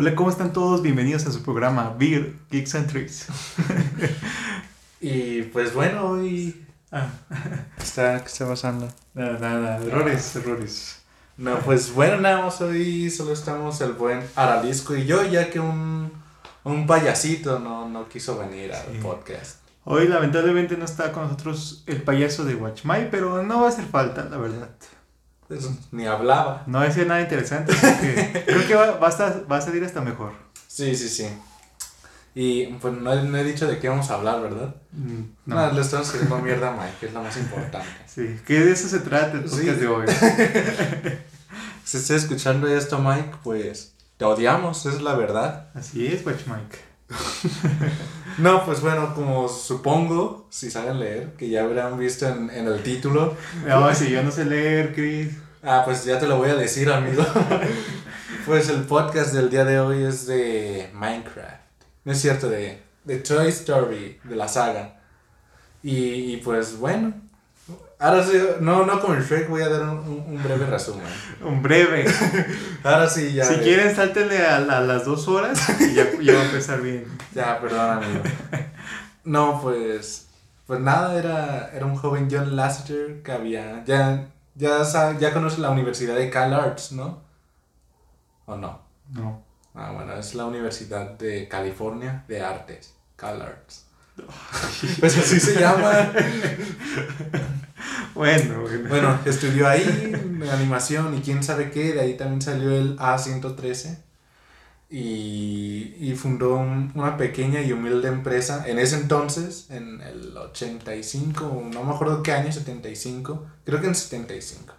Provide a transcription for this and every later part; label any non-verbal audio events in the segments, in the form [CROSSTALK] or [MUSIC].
Hola, ¿cómo están todos? Bienvenidos a su programa Beer, Geeks and Trees. [LAUGHS] y pues bueno, hoy... Ah. [LAUGHS] está, ¿Qué está pasando? Nada, nada, errores, errores. No, pues bueno, nada más hoy solo estamos el buen Aralisco y yo, ya que un, un payasito no, no quiso venir al podcast. Hoy lamentablemente no está con nosotros el payaso de Watchmai, pero no va a hacer falta, la verdad. Pues, ni hablaba. No decía nada interesante, creo que va, va, a estar, va a salir hasta mejor. Sí, sí, sí. Y pues no he, no he dicho de qué vamos a hablar, ¿verdad? Mm, no. no le estamos haciendo mierda a Mike, que es lo más importante. [LAUGHS] Sí, que de eso se trata el podcast de hoy. [LAUGHS] si estás escuchando esto, Mike, pues te odiamos, es la verdad. Así es, Watch Mike. [LAUGHS] no, pues bueno, como supongo, si saben leer, que ya habrán visto en, en el título. No, si yo no sé leer, Chris. Ah, pues ya te lo voy a decir, amigo. [LAUGHS] pues el podcast del día de hoy es de Minecraft. No es cierto, de, de Toy Story, de la saga. Y, y pues bueno, Ahora sí, no, no como el Shrek, voy a dar un, un breve resumen. [LAUGHS] un breve. Ahora sí, ya. Si quieren, sáltenle a, a, las dos horas y ya, ya va a empezar bien. [LAUGHS] Ya, perdón, amigo. No, pues. Pues nada, era, era un joven John Lasseter que había. Ya, ya, ya conoce la Universidad de Cal Arts, ¿no? ¿O no? No. Ah, bueno, es la Universidad de California de Artes, Cal Arts. [LAUGHS] Pues así se llama. Bueno, bueno. estudió ahí animación y quién sabe qué, de ahí también salió el A113 y, y fundó una pequeña y humilde empresa en ese entonces, en el 85, no me acuerdo qué año, 75, creo que en 75,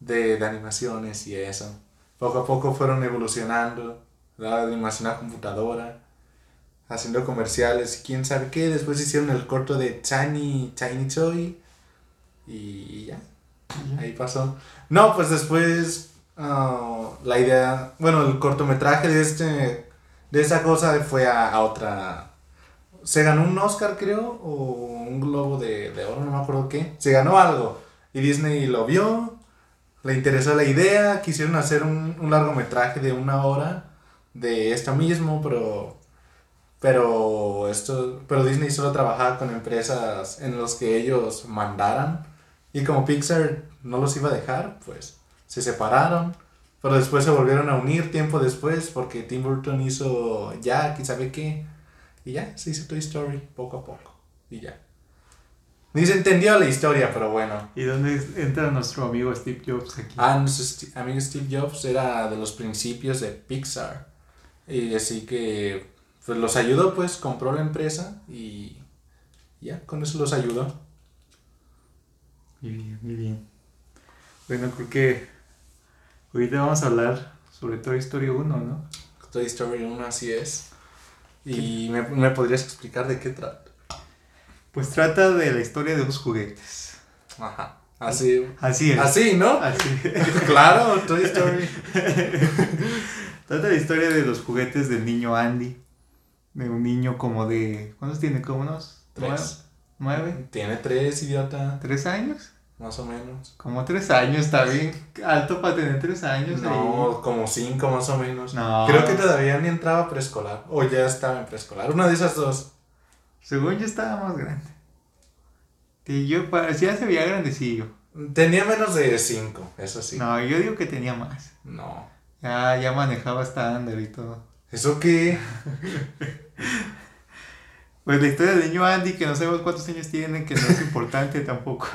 de, de animaciones y eso. Poco a poco fueron evolucionando, la animación a computadora, haciendo comerciales y quién sabe qué, después hicieron el corto de Tiny, Tiny Toy y ya. Ahí pasó. No, pues después ah, la idea, bueno, el cortometraje de este de esa cosa fue a, otra se ganó un Oscar creo o un globo de, oro, no me acuerdo qué. Se ganó algo y Disney lo vio, le interesó la idea, quisieron hacer un, un largometraje de una hora de esto mismo, pero pero esto pero Disney solo trabajaba con empresas en los que ellos mandaran y como Pixar no los iba a dejar, pues se separaron. Pero después se volvieron a unir tiempo después porque Tim Burton hizo Jack y sabe qué. Y ya, se hizo Toy Story poco a poco. Y ya. Ni se entendió la historia, pero bueno. ¿Y dónde entra nuestro amigo Steve Jobs aquí? Ah, nuestro amigo Steve Jobs era de los principios de Pixar. Y así que pues los ayudó, pues compró la empresa y ya, con eso los ayudó. Muy bien, muy bien. Bueno, creo que ahorita vamos a hablar sobre Toy Story 1, ¿no? Toy Story 1, así es. ¿Y me, me, podrías explicar de qué trata? Pues trata de la historia de los juguetes. Ajá. Así. Así es. Así, ¿no? Así. [LAUGHS] claro, Toy Story. [LAUGHS] trata de la historia de los juguetes del niño Andy. De un niño como de. ¿Cuántos tiene? ¿Como unos? Tres. ¿Nueve? Tiene tres, idiota. ¿Tres años? Más o menos. Como tres años, está bien alto para tener tres años. No, como cinco más o menos. No. Creo que todavía ni entraba preescolar. O ya estaba en preescolar. Una de esas dos. Según yo estaba más grande. Y yo parecía se veía grandecillo. Tenía menos de cinco, eso sí. No, yo digo que tenía más. No. Ya, ya manejaba estándar y todo. ¿Eso qué? [LAUGHS] Pues la historia del niño Andy, que no sabemos cuántos años tiene, que no es importante tampoco.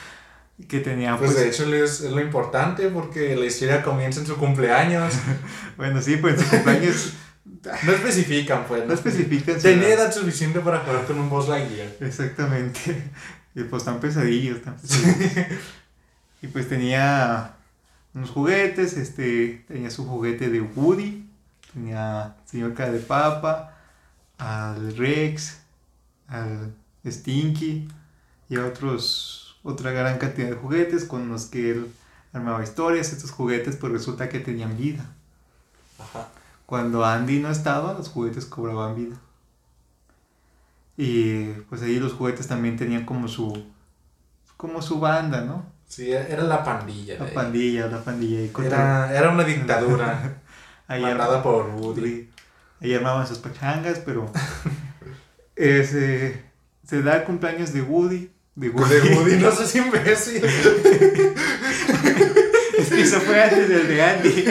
[LAUGHS] que tenía pues, pues, de hecho es, es, lo importante porque la historia comienza en su cumpleaños. [LAUGHS] bueno, sí, pues en su cumpleaños... no especifican, pues. No, especifican. Tenía edad suficiente para jugar con un Boss Lightyear. Exactamente. Y pues tan pesadillos, tan pesadillos. y pues tenía unos juguetes, este, tenía su juguete de Woody, tenía señor cara de papa, al Rex, al Stinky y a otros, otra gran cantidad de juguetes con los que él armaba historias. Estos juguetes pues resulta que tenían vida. Cuando Andy no estaba, los juguetes cobraban vida. Y pues ahí los juguetes también tenían como su como su banda, ¿no? Sí, era la pandilla. La pandilla, la pandilla. Era, era una dictadura. [LAUGHS] Ahí por Woody. Ahí armaban sus pachangas, pero eh, se, se da el cumpleaños de Woody. De Woody. De Woody, no seas imbécil. Es que eso fue antes del de Andy.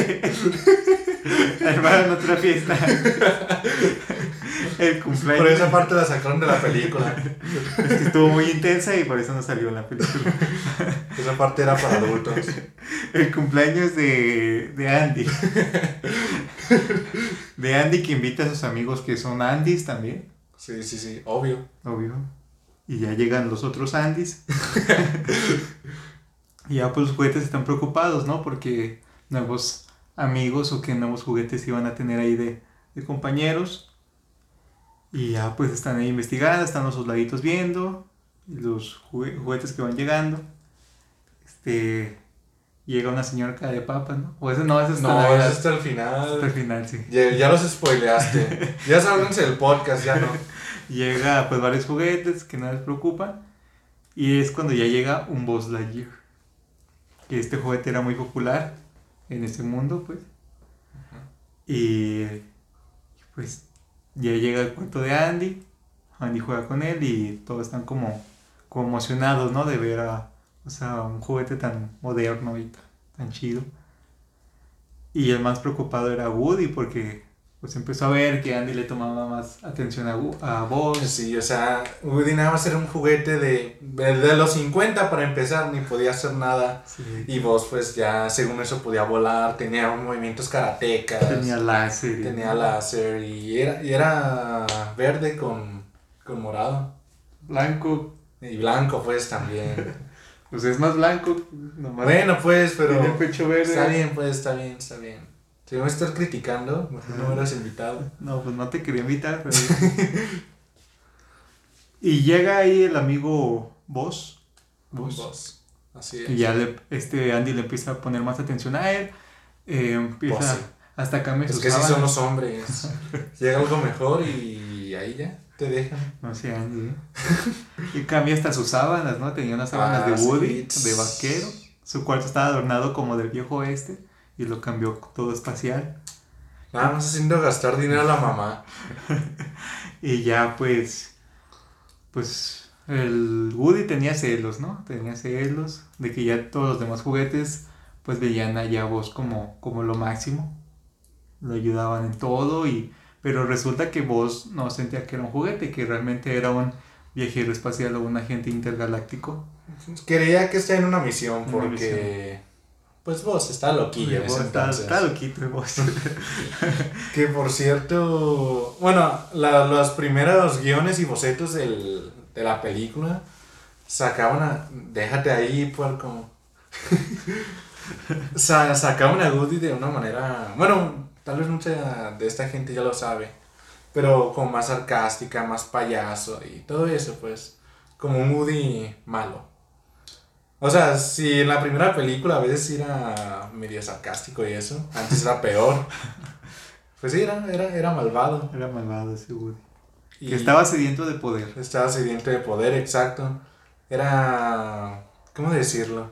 [LAUGHS] Armaron otra fiesta. [LAUGHS] El cumpleaños. Por esa parte la sacaron de la película. [LAUGHS] Es que estuvo muy intensa y por eso no salió en la película. [LAUGHS] Esa parte era para adultos. El cumpleaños de, de Andy. De Andy que invita a sus amigos que son Andys también, Sí, sí, sí, obvio. obvio. Y ya llegan los otros Andys. y ya pues los juguetes están preocupados, ¿no? Porque nuevos amigos o que nuevos juguetes iban a tener ahí de, de compañeros. Y ya pues están ahí investigando, están los soldaditos viendo los jugue- juguetes que van llegando. Este llega una señora cara de papa, ¿no? O ese no, ese está No, es hasta el final. hasta el final, sí. Ya, ya los spoileaste. Ya sálganse del podcast, ya no. [LAUGHS] Llega pues varios juguetes que no les preocupan. Y es cuando ya llega un Buzz Lightyear. Que este juguete era muy popular en ese mundo, pues. Y pues ya llega el cuarto de Andy. Andy juega con él y todos están como, como emocionados, ¿no? De ver a, o sea, un juguete tan moderno y tan, tan chido. Y el más preocupado era Woody porque pues empezó a ver que Andy le tomaba más atención a, a Buzz. Sí, o sea, Woody nada más era un juguete de, de los 50 para empezar, ni podía hacer nada. Sí. Y vos, pues ya, según eso, podía volar, tenía movimientos karatecas, Tenía láser. tenía láser y era, y era verde con, con morado. Blanco. Y blanco, pues también. [LAUGHS] Pues es más blanco. Nomás bueno, pues, pero. Tiene el pecho verde. Está bien, pues, está bien, está bien. Si me estás criticando, mejor no me hubieras invitado. No, pues no te quería invitar. pero- [LAUGHS] y llega ahí el amigo Boss. Boss. Vos. Así Y es. ya le, este Andy le empieza a poner más atención a él. eh, empieza Pues sí. hasta cambia Es sus que sí sábanas. son los hombres. [LAUGHS] Llega algo mejor y ahí ya te dejan. No sé, Andy. ¿eh? y cambia hasta sus sábanas, ¿no? Tenía unas sábanas Ah, de sí. Woody, de vaquero. Su cuarto estaba adornado como del viejo oeste. Y lo cambió todo espacial. Nada más haciendo gastar dinero a la mamá. [LAUGHS] Y ya pues, pues el Woody tenía celos, ¿no? Tenía celos de que ya todos los demás juguetes pues veían a vos como, como lo máximo. Lo ayudaban en todo y... Pero resulta que vos no sentía que era un juguete, que realmente era un viajero espacial o un agente intergaláctico. Quería que esté en una misión Una porque. Pues vos está loquillo Vos está, está loquito vos. [LAUGHS] Que por cierto. Bueno, la- los primeros guiones y bocetos del, de la película sacaban a. Déjate ahí, puerco. [LAUGHS] Sa- sacaban a Woody de una manera. Bueno, tal vez mucha de esta gente ya lo sabe. Pero como más sarcástica, más payaso y todo eso, pues. Como un Woody malo. O sea, si en la primera película a veces era medio sarcástico y eso, antes era peor. [LAUGHS] Pues sí, era, era, era malvado. Era malvado ese Woody. Y Que estaba sediento de poder. estaba sediento de poder, exacto. Era. ¿Cómo decirlo?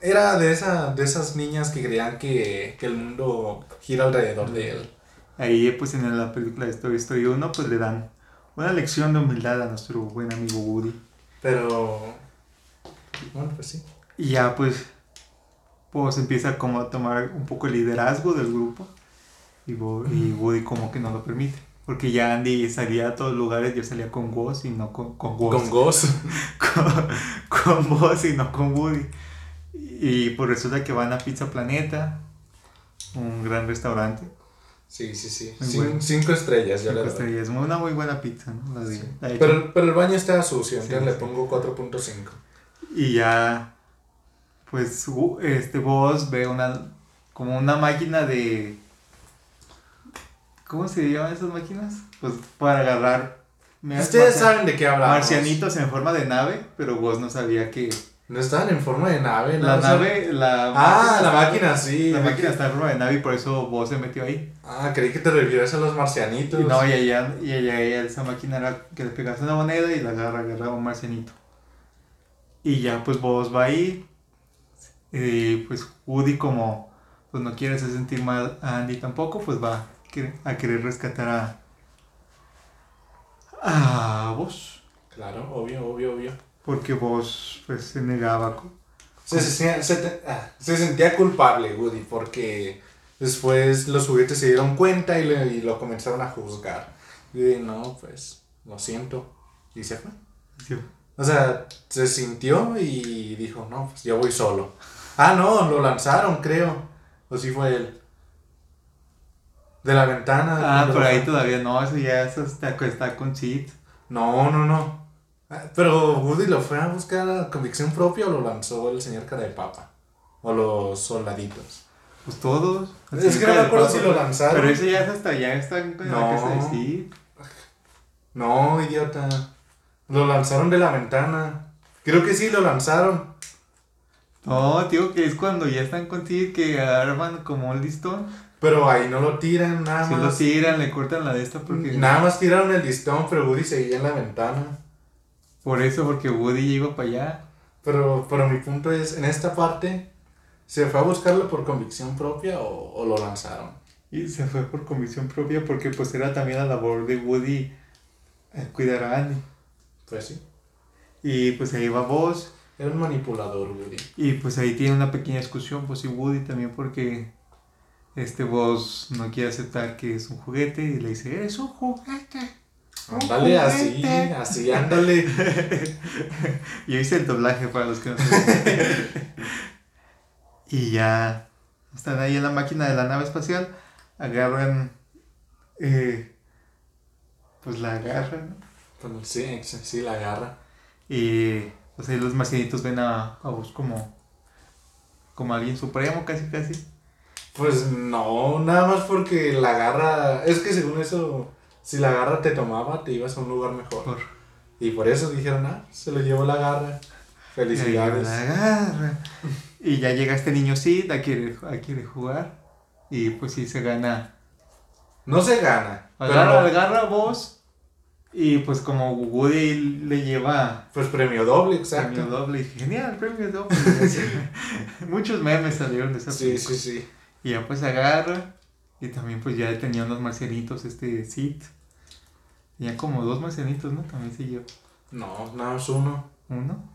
Era de, esa, de esas niñas que creían que, que el mundo gira alrededor de él. Ahí pues en la película de Story Story 1 pues le dan una lección de humildad a nuestro buen amigo Woody. Pero. Bueno, pues sí. Y ya pues pues empieza como a tomar un poco el liderazgo del grupo y, Wo- y Woody como que no lo permite. Porque ya Andy salía a todos lugares, yo salía con Woz y no con, con Woz. Con Goz. [LAUGHS] con, con Woz y no con Woody. Y pues resulta que van a Pizza Planeta, un gran restaurante. Sí, sí, sí. Cin- bueno. cinco estrellas, yo Cinco le doy. estrellas, una muy buena pizza, ¿no? La Sí. la Pero, pero el baño está sucio, Sí, entonces le sí. pongo 4.5. Y ya, pues, este Boss ve una, como una máquina de, ¿cómo se llaman esas máquinas? Pues para agarrar Ustedes saben de qué hablamos. marcianitos en forma de nave, pero Boss no sabía que No estaban en forma de nave, ¿no? la O sea- nave, la Ah, la máquina, sí. la máquina está en forma de nave y por eso Boss se metió ahí. Ah, creí que te refieres a los marcianitos. Y no, y ella, y ella- esa máquina era que le pegas una moneda y la agarra, agarraba un marcianito. Y ya pues vos va ahí. Y pues Woody como pues no quiere hacer sentir mal a Andy tampoco, pues va a querer, rescatar a, a vos. Claro, obvio, obvio, obvio. Porque vos pues se negaba. Se, se- se te- ah, se sentía culpable Woody porque después los juguetes se dieron cuenta y, le- y lo comenzaron a juzgar. Y no, pues lo siento. Y se fue. Sí. O sea, se sintió y dijo, no, pues yo voy solo. Ah, no, lo lanzaron, creo. O sí fue él. De la ventana. Ah, pero lo- ahí todavía no, eso ya eso está, está con Sid. No, no, no. Ah, Pero Woody lo fue a buscar a convicción propia o lo lanzó el señor cara de papa. O los soldaditos. Pues todos. Es que no me acuerdo si lo lanzaron. Pero ese ya es hasta allá, está en la No. casa de Sid. No, idiota. Lo lanzaron de la ventana. Creo que sí lo lanzaron. No, digo que es cuando ya están con Sid que arman como un listón. Pero ahí no lo tiran, nada Si lo más. tiran, le cortan la de esta porque... Nada más tiraron el listón, pero Woody seguía en la ventana. Por eso, porque Woody ya iba para allá. Pero, pero mi punto es, en esta parte, ¿se fue a buscarlo por convicción propia o, o lo lanzaron? Y se fue por convicción propia porque pues era también la labor de Woody eh, cuidar a Andy. Pues sí. Y pues ahí va Buzz. Era un manipulador, Woody. Y pues ahí tiene una pequeña discusión, pues y Woody también porque este Buzz no quiere aceptar que es un juguete y le dice, es un juguete. Ándale, así, juguete". así, ándale. [LAUGHS] Yo hice el doblaje para los que no saben. [LAUGHS] y ya están ahí en la máquina de la nave espacial, agarran, eh, pues la agarran. Pues sí, sí, sí, la agarra. Y pues ahí los marcianitos ven a, a vos como, como alguien supremo, casi casi. Pues no, nada más porque la garra. Es que según eso, si la garra te tomaba, te ibas a un lugar mejor. Por, Y por eso dijeron, ah, se lo llevó la garra. Felicidades. La agarra. Y ya llega este niño Sid a quiere, a quiere jugar. Y pues sí se gana. No se gana. Agarra, pero, agarra vos. Y pues como Woody le lleva pues premio doble, exacto. premio doble. Genial, premio doble. [LAUGHS] Muchos memes salieron de esa Sí, película. sí, sí. Y ya pues agarra. Y también pues ya tenía unos marcianitos este Sid. Tenía como dos marcianitos, ¿no? También se lleva No, nada más uno. uno.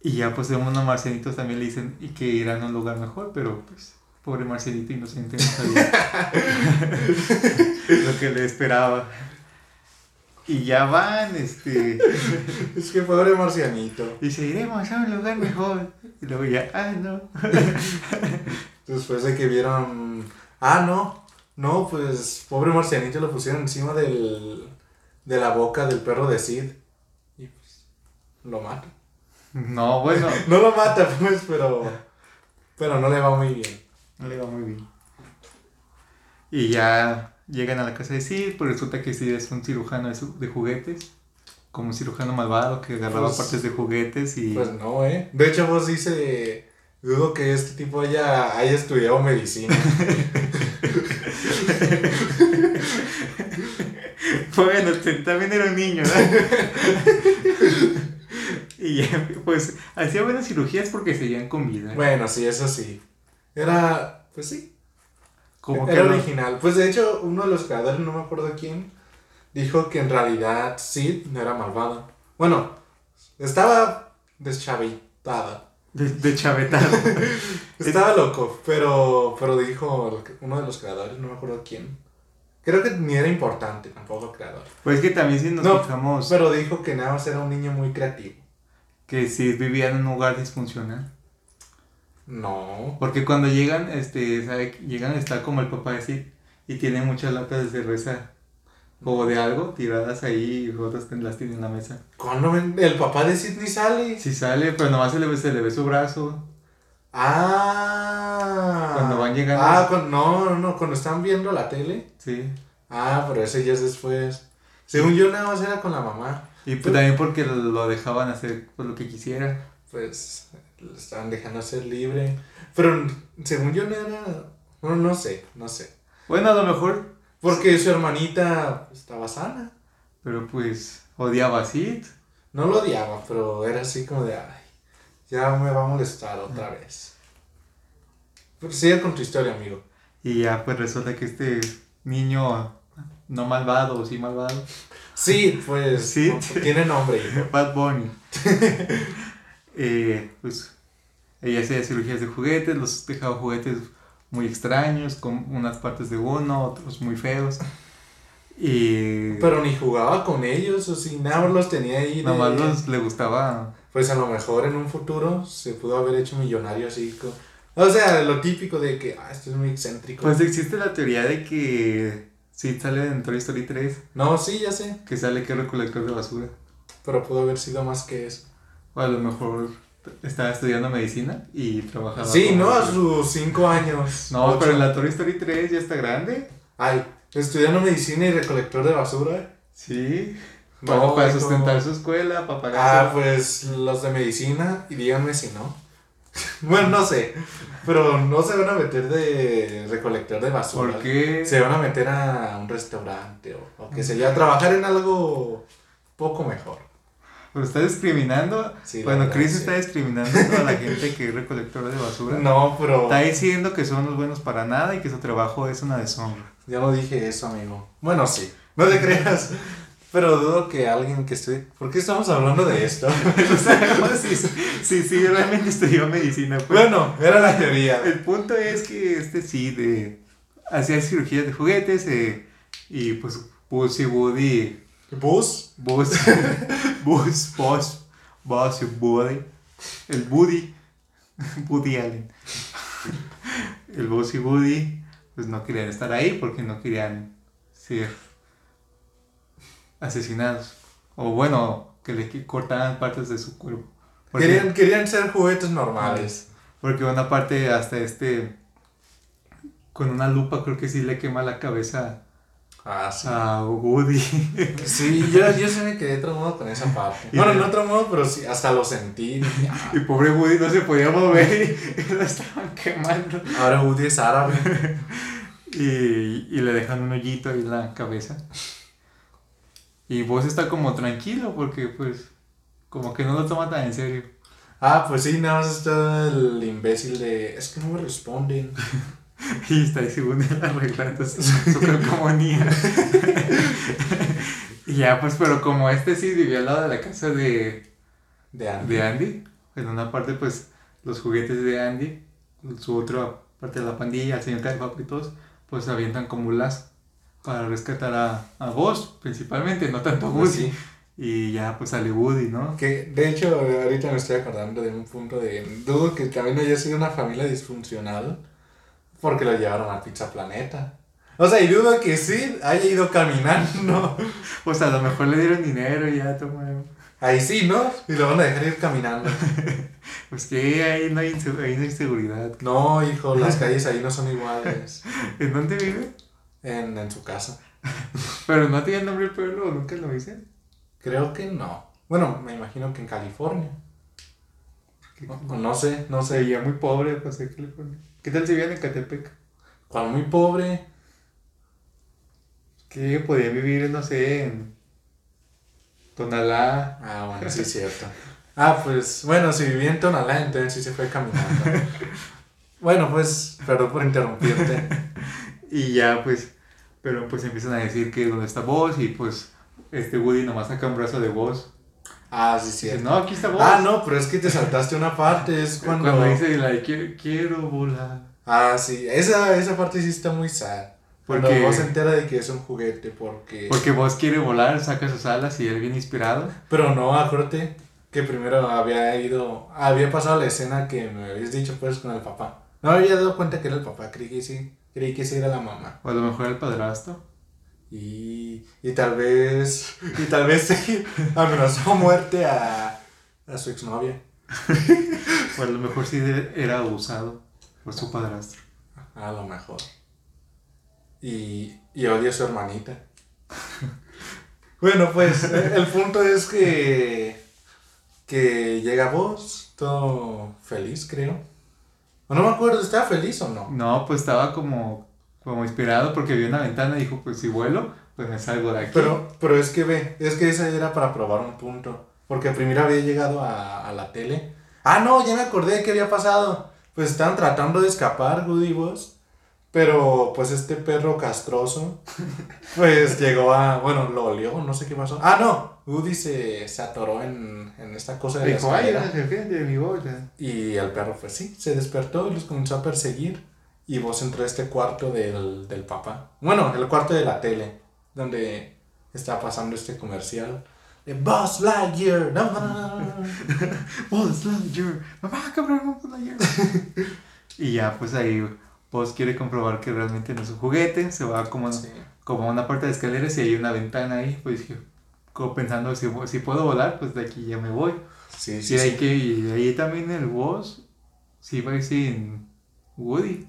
Y ya pues unos marcianitos también le dicen y que irán a un lugar mejor, pero pues pobre marcianito inocente no sabía [LAUGHS] lo que le esperaba. Y ya van, este, Es que pobre marcianito. dice, iremos a un lugar mejor. Y luego ya, ah, no. Después de que vieron. Ah, no. No, pues pobre marcianito lo pusieron encima del. de la boca del perro de Sid. Y pues. lo mata. No, bueno, [LAUGHS] No lo mata, pues, pero. Pero no le va muy bien. No le va muy bien. Y ya llegan a la casa de Sid, pues resulta que Sid es un cirujano de, su- de juguetes, como un cirujano malvado que agarraba Pues- partes de juguetes y... Pues no, ¿eh? De hecho, vos dice. Dudo que este tipo haya, haya estudiado medicina. [LAUGHS] Bueno, también era un niño, ¿no? [LAUGHS] y ya, pues hacía buenas cirugías porque seguían con vida. bueno, sí, eso sí. Era. Pues sí. Como que Era original. Pues de hecho, uno de los creadores, no me acuerdo quién, dijo que en realidad Sid no era malvado. Bueno, estaba deschavitada. de, de chavetado. [LAUGHS] Estaba loco, pero, pero dijo uno de los creadores, no me acuerdo quién. Creo que ni era importante tampoco el creador. Pues que también si nos No, fijamos Pero dijo que nada más era un niño muy creativo. que si vivía en un lugar disfuncional. No. Porque cuando llegan, este, sabe, llegan, está como el papá de Sid y tiene muchas latas de cerveza o de algo tiradas ahí y otras las tiene en la mesa. ¿Cuándo ven- el papá de Sidney sale? Si sale, pero nomás se le ve, se le ve su brazo. Ah. Cuando van llegando. Ah, cuando, no, no, no, cuando están viendo la tele. Sí. Ah, pero ese ya es después. Según yo, nada más era con la mamá. Y pues también porque lo, dejaban hacer pues, lo que quisiera. Pues lo estaban dejando ser libre. Pero según yo, no era. No, no sé, no sé. Bueno, a lo mejor, Porque su hermanita estaba sana. pero pues odiaba a Sid. No lo odiaba, pero era así como de. Ay, ya me va a molestar otra vez. Pues sigue con tu historia, amigo. Y ya pues resulta que este niño, no malvado, sí malvado, Sí, pues [LAUGHS] Sí. tiene nombre. hijo. Bad Bunny, [LAUGHS] eh, pues ella hacía cirugías de juguetes, los dejaba juguetes muy extraños, con unas partes de uno, otros muy feos. Y Pero ni jugaba con ellos, o si nada más los tenía ahí. de- nomás los, le gustaba Pues a lo mejor en un futuro se pudo haber hecho millonario así. O sea, lo típico de que, ah, esto es muy excéntrico. Pues existe la teoría de que sí sale en Toy Story 3, no, sí, ya sé. que sale que es recolector de basura. Pero pudo haber sido más que eso. O a lo mejor estaba estudiando medicina y trabajaba. Sí, ¿no? A sus cinco años. No, ocho. pero en la Toy Story 3 ya está grande. Ay, estudiando medicina y recolector de basura. Sí. No, Para, sustentar su escuela, para pagar. Ah, pues los de medicina, y díganme si no. [LAUGHS] bueno, no sé. Pero no se van a meter de recolector de basura. ¿Por qué? Se van a meter a un restaurante o, o que se a trabajar en algo poco mejor. Pues está discriminando. Sí, bueno, verdad, Chris sí. está discriminando a toda la gente que es recolectora de basura. [LAUGHS] No, pero Está diciendo que son los buenos para nada y que su trabajo es una deshonra. yo no dije eso, amigo. Bueno, sí, no te creas. Pero dudo que alguien que estudie... ¿Por qué estamos hablando de esto? [LAUGHS] sí, sí, sí, realmente estudió medicina. Pues. bueno, era la teoría. El punto es que este sí, de hacía cirugías de juguetes eh, y pues Buzz y Woody, ¿Bus? Buzz, Buzz, Buzz, Buzz y Woody, el Woody, Woody Allen, el Buzz y Woody, pues no querían estar ahí porque no querían ser asesinados o bueno, que le cortaran partes de su cuerpo. Porque- Querían, querían ser juguetes normales. porque una parte hasta este. Con una lupa creo que sí le quema la cabeza Ah, sí. a Woody. Sí, yo, yo sí me quedé traumado con esa parte. Bueno, no traumado, pero sí, hasta lo sentí. ah, y pobre Woody no se podía mover y [LAUGHS] lo estaban quemando. ahora Woody es árabe. Y, y le dejan un hoyito ahí en la cabeza. Y vos está como tranquilo porque pues como que no lo toma tan en serio. Ah, pues sí, nada más está el imbécil de. Es que no me responden. [LAUGHS] [LAUGHS] Y está ahí según él arreglando su, su calcomanía. [LAUGHS] y ya pues pero como este sí vivía al lado de la casa de, De Andy. de Andy. En una parte, pues, los juguetes de Andy, su otra parte de la pandilla, el señor Califapo y todos, pues avientan como lazo para rescatar a, a vos, principalmente, no tanto a Woody. Pues sí. Y ya, pues sale Woody, ¿no? Que de hecho, ahorita me estoy acordando de un punto de. Dudo que también haya sido una familia disfuncional. Porque lo llevaron a Pizza Planeta. O sea, y dudo que sí haya ido caminando. [LAUGHS] Pues a lo mejor le dieron dinero y ya tomaron. Ahí sí, ¿no? Y lo van a dejar ir caminando. [LAUGHS] Pues que ahí no hay, ahí no hay seguridad. No, hijo, las calles ahí no son iguales. [LAUGHS] ¿En dónde vive? En, en su casa. Pero no tiene nombre el pueblo, ¿o nunca lo dicen. Creo que no. Bueno, me imagino que en California. O no sé, no sé. veía muy pobre, pues, en California. ¿Qué tal si vivían en Catepec? Cuando muy pobre. Que podía vivir, no sé, en Tonalá. Ah, bueno, sí es [LAUGHS] cierto. Ah, pues, bueno, si vivía en Tonalá, entonces sí se fue caminando. Bueno, pues, perdón por interrumpirte. [LAUGHS] Y ya, pues, pero pues empiezan a decir que dónde está vos y pues este Woody nomás saca un brazo de vos. Ah, sí, cierto. no, aquí está vos. Ah, no, pero es que te saltaste una parte, es [LAUGHS] cuando... Cuando dice, la de, "Quiero- quiero volar. Ah, sí, esa, esa parte sí está muy sad. Cuando Porque- vos se entera de que es un juguete, porque... Porque vos quiere volar, saca sus alas y él bien inspirado. Pero no, acuérdate que primero había ido, había pasado la escena que me habías dicho pues con el papá. No había dado cuenta que era el papá, creí que sí, creí que sí era la mamá. O a lo mejor el padrastro. Y, y tal vez, y tal vez sí, amenazó muerte a, a su exnovia. O a lo mejor sí era abusado por su padrastro. A lo mejor. Y, y odia a su hermanita. bueno, pues eh, el punto es que, que llega vos, todo feliz, creo. No me acuerdo, ¿estaba feliz o no? No, pues estaba como, como inspirado porque vio una ventana y dijo, pues si vuelo, pues me salgo de aquí. Pero, pero es que ve, es que esa era para probar un punto. Porque primero había llegado a, a la tele. Ah, no, ya me acordé de qué había pasado. pues estaban tratando de escapar Woody y Buzz. Pero pues este perro castroso, [LAUGHS] pues llegó a, bueno, lo olió, no sé qué pasó. Ah, no, Woody se, se atoró en, en esta cosa de la escalera. Y el perro, pues sí, se despertó y los comenzó a perseguir. Y vos entró a este cuarto del, del papá. Bueno, el cuarto de la tele, donde está pasando este comercial. De Buzz Lightyear. No, no, no, no. [LAUGHS] Buzz Lightyear. Mamá, cabrón, Buzz Lightyear. [LAUGHS] y ya, pues ahí Buzz quiere comprobar que realmente no es un juguete. Se va como, Sí. como a una puerta de escaleras y hay una ventana ahí. Pues como pensando, si, si puedo volar, pues de aquí ya me voy. Sí, y, sí, ahí sí. que, y ahí también el Buzz sí va sin Woody.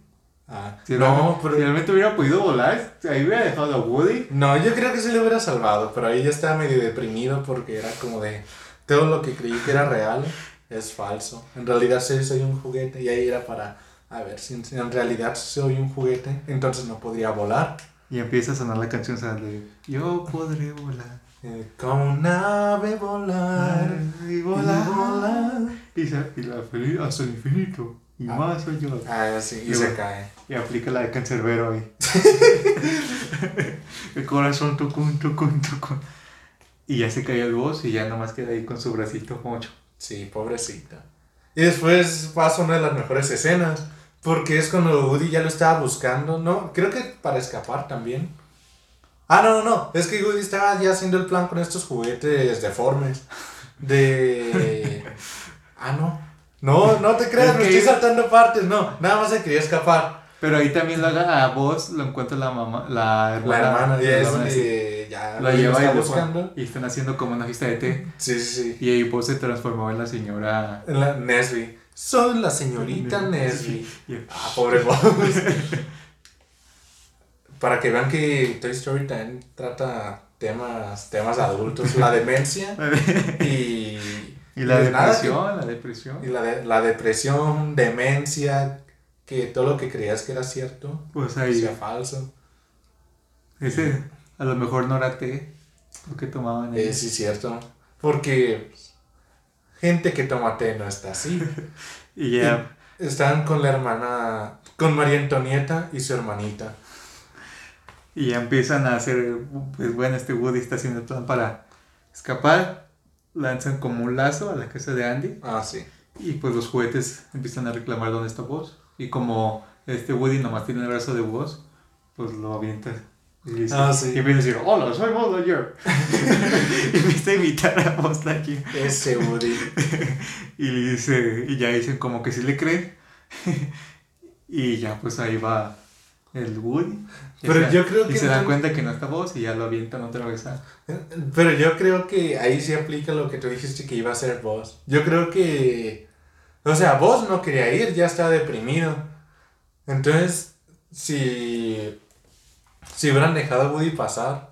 Ah, Si no, pero... si realmente hubiera podido volar, ahí hubiera dejado a Woody. No, yo creo que sí le hubiera salvado, pero ahí ya estaba medio deprimido porque era como de todo lo que creí que era real es falso. En realidad sí soy un juguete y ahí era para, a ver, si en- realidad soy un juguete, entonces no podría volar. Y empieza a sonar la canción de Yo podré volar. Eh, como un ave volar. Y volar. Y, se- y la feliz hasta el infinito. Y Ah. más allá. Ah, sí, y Y se bueno. cae. Y aplica la de cancerbero ahí. [LAUGHS] el corazón tucun, tucun, tucun. Y ya se cae el voz y ya nomás queda ahí con su bracito mocho. Sí, pobrecita. Y después pasa una de las mejores escenas, porque es cuando Woody ya lo estaba buscando, ¿no? Creo que para escapar también. Ah, no, no, no. Es que Woody estaba ya haciendo el plan con estos juguetes deformes. De... [LAUGHS] Ah, no. No, no te creas, Es me que- estoy saltando partes, no. Nada más se quería escapar. Pero ahí también lo haga a vos, lo encuentra la mamá, la hermana. La hermana, la de... Ya lo lleva está buscando. y están haciendo como una fiesta de té. Sí, sí, sí. Y ahí vos se transformó en la señora. En la Nesby. Soy la señorita [LAUGHS] Nesby. Y- Ah, pobre [LAUGHS] Buzz. Para que vean que Toy Story también trata temas, temas adultos, la demencia [LAUGHS] y, Y la pues nada, depresión, la depresión. y la, de- la depresión, demencia, que todo lo que creías que era cierto Pues ahí, sea falso. ese, a lo mejor no era té, lo que tomaban ahí. Eh, sí, cierto. Porque gente que toma té no está así. [LAUGHS] Y ya, Están con la hermana, con María Antonieta y su hermanita. y ya empiezan a hacer, pues bueno, este Woody está haciendo el plan para escapar, lanzan como un lazo a la casa de Andy, Ah, sí. y pues los juguetes empiezan a reclamar dónde está Buzz, y como este Woody nomás tiene el brazo de Buzz, pues lo avienta. Y, dice- Ah, sí. y empieza a decir, hola, soy Buzz Lightyear. y [LAUGHS] [LAUGHS] empieza a imitar a Buzz Lightyear. Ese Woody. [LAUGHS] Y le dice, y ya dicen como que sí le creen. y ya pues ahí va el Woody. Y Pero se- yo creo Y que se dan cuenta que no está voz y ya lo avientan otra vez a... Pero yo creo que ahí sí aplica lo que tú dijiste que iba a ser vos. Yo creo que. O sea, vos no quería ir, ya estaba deprimido. Entonces, si. Si hubieran dejado a Woody pasar,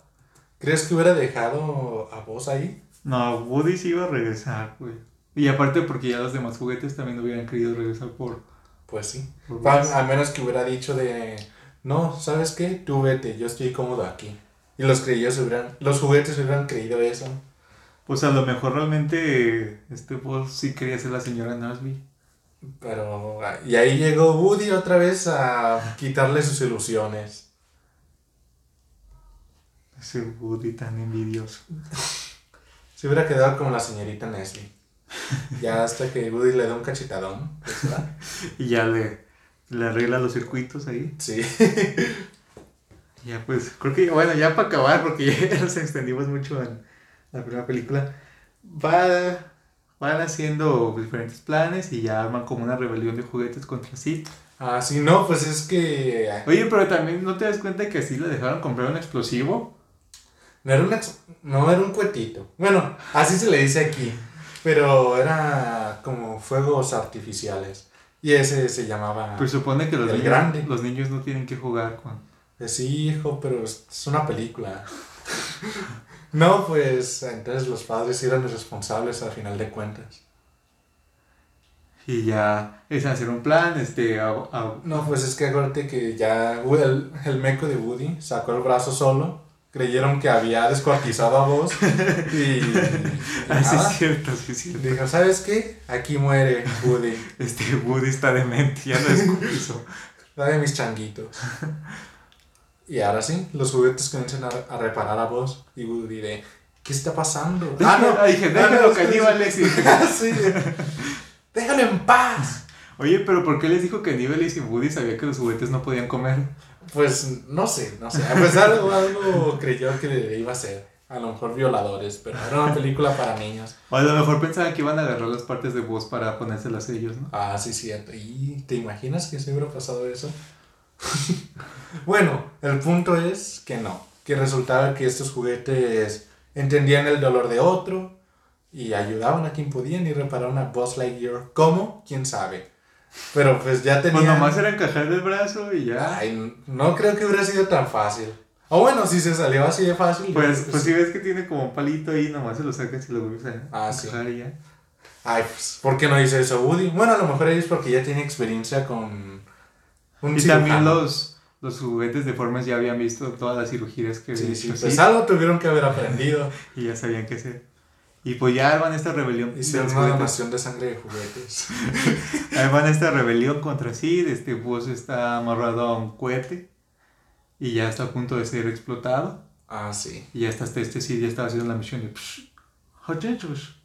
¿crees que hubiera dejado a vos ahí? No, Woody sí iba a regresar, güey. Y aparte porque ya los demás juguetes también hubieran querido regresar por... Pues sí. por A, Buzz. a menos que hubiera dicho de. No, ¿sabes qué? Tú vete, yo estoy cómodo aquí. Y los creyos hubieran. Los juguetes hubieran creído eso. Pues a lo mejor realmente este Buzz sí quería ser la señora Nasby. Pero. Y ahí llegó Woody otra vez a quitarle sus ilusiones. Ese Woody tan envidioso. Se hubiera quedado como la señorita Nesby. Ya hasta que Woody le da un cachetadón. pues, ¿verdad? [LAUGHS] Y ya le, le arregla los circuitos ahí. Sí. [LAUGHS] Ya pues, creo que, bueno, ya para acabar, porque ya [LAUGHS] nos extendimos mucho en la primera película, va, van haciendo diferentes planes y ya arman como una rebelión de juguetes contra Sid. Ah, sí, no, pues es que. Oye, pero también no te das cuenta que así le dejaron comprar un explosivo. No era un, ex- no era un cuetito. Bueno, así se le dice aquí. Pero era como fuegos artificiales. Y ese se llamaba. Pues supone que los, El niños, grande. los niños no tienen que jugar con... Pues sí, hijo, pero es una película. [LAUGHS] no, pues entonces los padres eran los responsables al final de cuentas. Y ya es hacer un plan, este, a- a- No, pues es que acuérdate que ya el, el meco de Woody sacó el brazo solo creyeron que había descuartizado a vos y, y [LAUGHS] Ah, sí, es cierto, sí, es cierto. Dijo, ¿sabes qué? Aquí muere Woody. Este Woody está demente, ya lo descubrió. [LAUGHS] Dame mis changuitos. Y ahora sí, los juguetes comienzan a, a reparar a vos. Y Woody de, ¿qué está pasando? Ah, dije, [LAUGHS] Ah, déjalo no, es que- caníbales. Dije, sí. Déjalo en paz. Oye, pero ¿por qué les dijo caníbales y Woody sabía que los juguetes no podían comer? Pues no sé, no sé. A pesar de algo creyó que iba a ser. A lo mejor violadores, pero era una película para niños. O a lo mejor pensaban que iban a agarrar las partes de voz para ponérselas ellos, ¿no? Ah, sí, cierto. ¿Y te imaginas que se hubiera pasado eso? [LAUGHS] bueno, el punto es que no. Que resultaba que estos juguetes entendían el dolor de otro y ayudaban a quien podían y repararon a Buzz Lightyear. ¿Cómo? ¿Quién sabe? Pero pues ya tenían... Pues nomás era encajar el brazo y ya. Ay, no creo que hubiera sido tan fácil. O bueno, si se salió así de fácil. Pues, pues, pues si ves que tiene como un palito ahí, nomás se lo sacas y lo vuelves a Ah, sí. encajar y ya. Ay, pues, ¿por qué no hizo eso Woody? Bueno, a lo mejor es porque ya tiene experiencia con un Y también cirujano. los, los juguetes deformes ya habían visto todas las cirugías que Sí, sí, pues algo tuvieron que haber aprendido. [LAUGHS] y ya sabían qué hacer. Y pues ya van esta rebelión. de Hicieron los una donación de sangre de juguetes. [LAUGHS] Ahí van esta rebelión contra Sid, este Buzz está amarrado a un cohete y ya está a punto de ser explotado. Ah, sí. Y ya está hasta este Sid ya estaba haciendo la misión de "Psh, muchachos,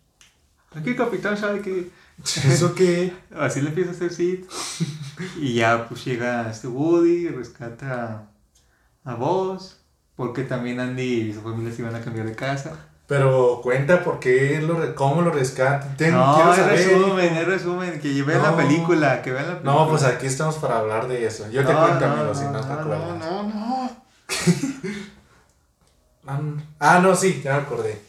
aquí capitán sabe que [LAUGHS] ¿Eso qué? así le empieza a hacer Sid. Y ya pues llega este Woody, rescata a Buzz, porque también Andy y su familia se iban a cambiar de casa. Pero cuenta por qué lo cómo lo rescatan. No, es resumen, es resumen, que vean No. la película, que vean la película. No, pues aquí estamos para hablar de eso. Yo te No, cuento, no, amigo, si no, no, te no, acuerdas. no, no. [LAUGHS] Ah, Ah, no, sí, ya me acordé.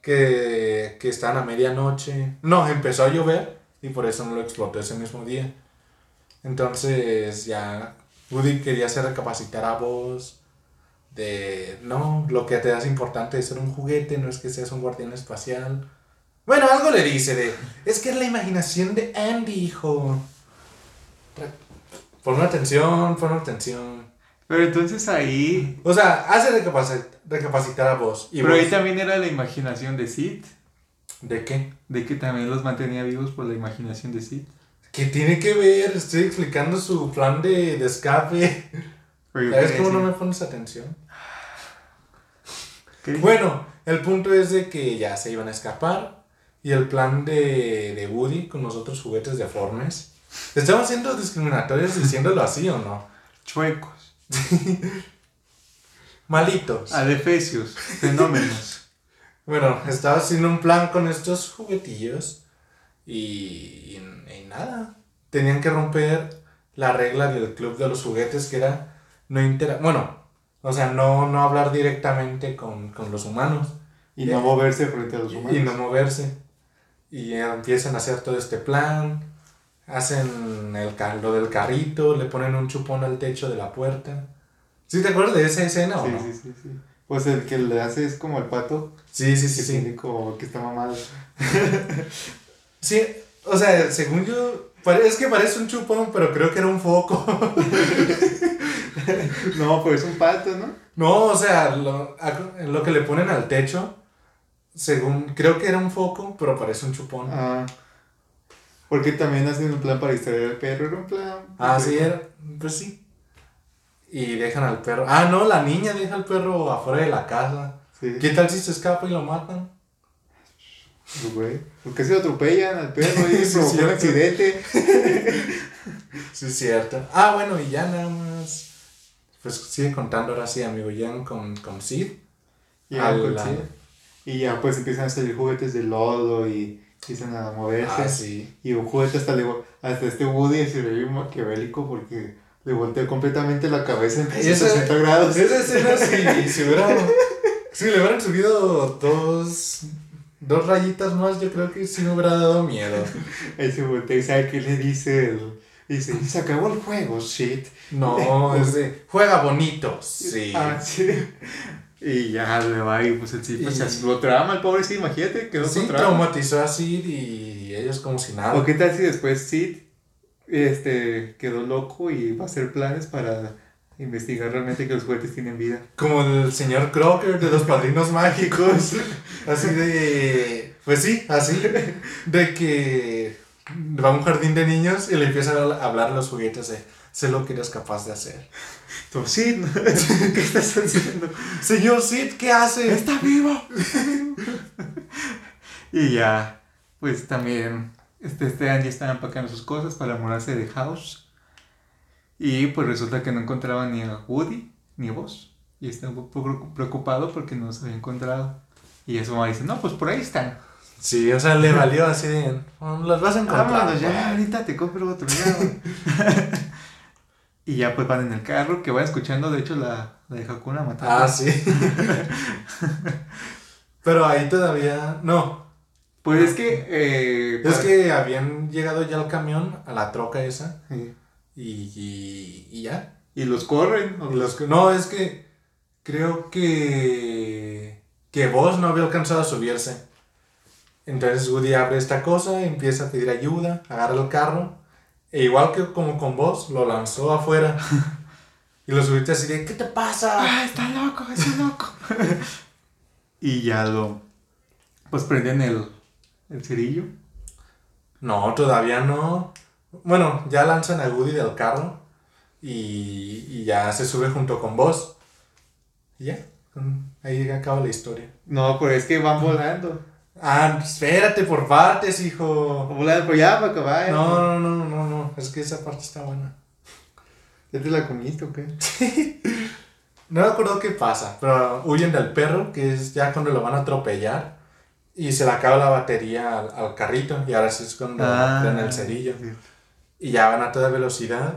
Que, que están a medianoche. No, empezó a llover y por eso no lo explotó ese mismo día. Entonces ya Woody quería hacer recapacitar a vos de, no, lo que te das importante es ser un juguete, no es que seas un guardián espacial. Bueno, algo le dice de, es que es la imaginación de Andy, hijo. Ponme atención, ponme atención. Pero entonces ahí. O sea, hace recapaci- recapacitar a vos. Y pero ahí también era la imaginación de Sid. ¿De qué? De que también los mantenía vivos por la imaginación de Sid. ¿Qué tiene que ver? Estoy explicando su plan de, de escape. ¿Sabes cómo no me pones atención? ¿Qué? Bueno, el punto es de que ya se iban a escapar. Y el plan de, de Woody con los otros juguetes deformes. ¿Estamos siendo discriminatorios diciéndolo así o no? Chuecos. [LAUGHS] Malitos. Adefesios. Fenómenos. [LAUGHS] Bueno, estaba haciendo un plan con estos juguetillos y, y, y nada. Tenían que romper la regla del club de los juguetes que era no intera bueno, o sea, no, no hablar directamente con, con los humanos Y no moverse frente a los humanos. y no moverse. Y empiezan a hacer todo este plan, hacen el, lo del carrito, le ponen un chupón al techo de la puerta. ¿Sí te acuerdas de esa escena o Sí, no? sí, sí, sí. Pues el que le hace es como el pato. sí, sí, que sí. sí. tiene como que está mamado. [LAUGHS] Sí, o sea, según yo, es que parece un chupón, pero creo que era un foco. [LAUGHS] [LAUGHS] No, pues es un pato, ¿no? No, o sea, lo, lo que le ponen al techo, según, creo que era un foco, pero parece un chupón. Ah. Porque también hacen un plan para distraer al perro. Era un plan. Ah, sí, era, pues sí. Y dejan al perro. Ah, no, la niña deja al perro afuera de la casa. Sí. ¿Qué tal si se escapa y lo matan? Pues, güey. Porque se lo atropellan al perro [LAUGHS] y Sí, provocó un accidente. [LAUGHS] Sí, es cierto. Ah, bueno, y ya nada más. Pues sigue contando ahora sí, amigo. Llegan con, con Sid. Al- pues, sí. Y ya pues empiezan a salir juguetes de lodo y empiezan a moverse. Ah, sí. Y un juguete hasta, le, hasta este Woody se ve bien maquiavélico porque le voltea completamente la cabeza en Y esa- 360 grados. Esa escena, si, si hubiera. [LAUGHS] Si le hubieran subido dos. Dos rayitas más, yo creo que sí me hubiera dado miedo. Ahí se voltea y sabe qué le dice el... Dice, se acabó el juego, shit. No, [LAUGHS] es de. Juega bonito. Sí. Ah, sí. Y ya le va y pues el sí, pues Y- lo trama el pobre sí, imagínate, quedó Sí, con trauma. traumatizó a Sid y ellos como si nada. ¿O qué tal si después Sid este, quedó loco y va a hacer planes para investigar realmente que los juguetes tienen vida. Como el señor Crocker de los padrinos mágicos. [LAUGHS] Así de. Pues sí, así. De que va a un jardín de niños y le empieza a hablar a los juguetes de. Sé lo que eres capaz de hacer. Tú, Sid, [LAUGHS] ¿qué estás haciendo? Señor Sid, ¿qué hace? Está vivo. [LAUGHS] y ya, pues también este, este Andy estaba empacando sus cosas para mudarse de House. Y pues resulta que no encontraba ni a Woody ni a vos. Y estaba un poco preocupado porque no se había encontrado. Y eso me dice, no, pues por ahí están. Sí, o sea, le valió así de, los vas a encontrar. Vámonos, ya, ahorita te compro otro ya. y ya pues van en el carro, que van escuchando, de hecho, la, la de Hakuna Matata. Ah, sí. Pero ahí todavía, no. Pues es que... Eh, es que habían llegado ya al camión, a la troca esa. Sí. Y, y, ya. Y los corren. Y los, no, es que creo que... Que vos no había alcanzado a subirse. Entonces Woody abre esta cosa, empieza a pedir ayuda, agarra el carro, e igual que como con vos, lo lanzó afuera. [LAUGHS] y lo subiste así de, ¿qué te pasa? ¡Ah, está loco, está loco! [LAUGHS] y ya lo, pues prenden el, el cerillo. No, todavía no. Bueno, ya lanzan a Woody del carro y, y ya se sube junto con vos. Y ya, ahí acaba la historia. No, pero es que van volando. Ah, espérate por partes, hijo. Volando por ya para acabar. No, no, no, no, no. Es que esa parte está buena. ¿Ya te la comiste o qué? [LAUGHS] no me acuerdo qué pasa, pero huyen del perro, que es ya cuando lo van a atropellar. Y se le acaba la batería al, al carrito. Y ahora sí es cuando Ah, en el cerillo. sí. Y ya van a toda velocidad.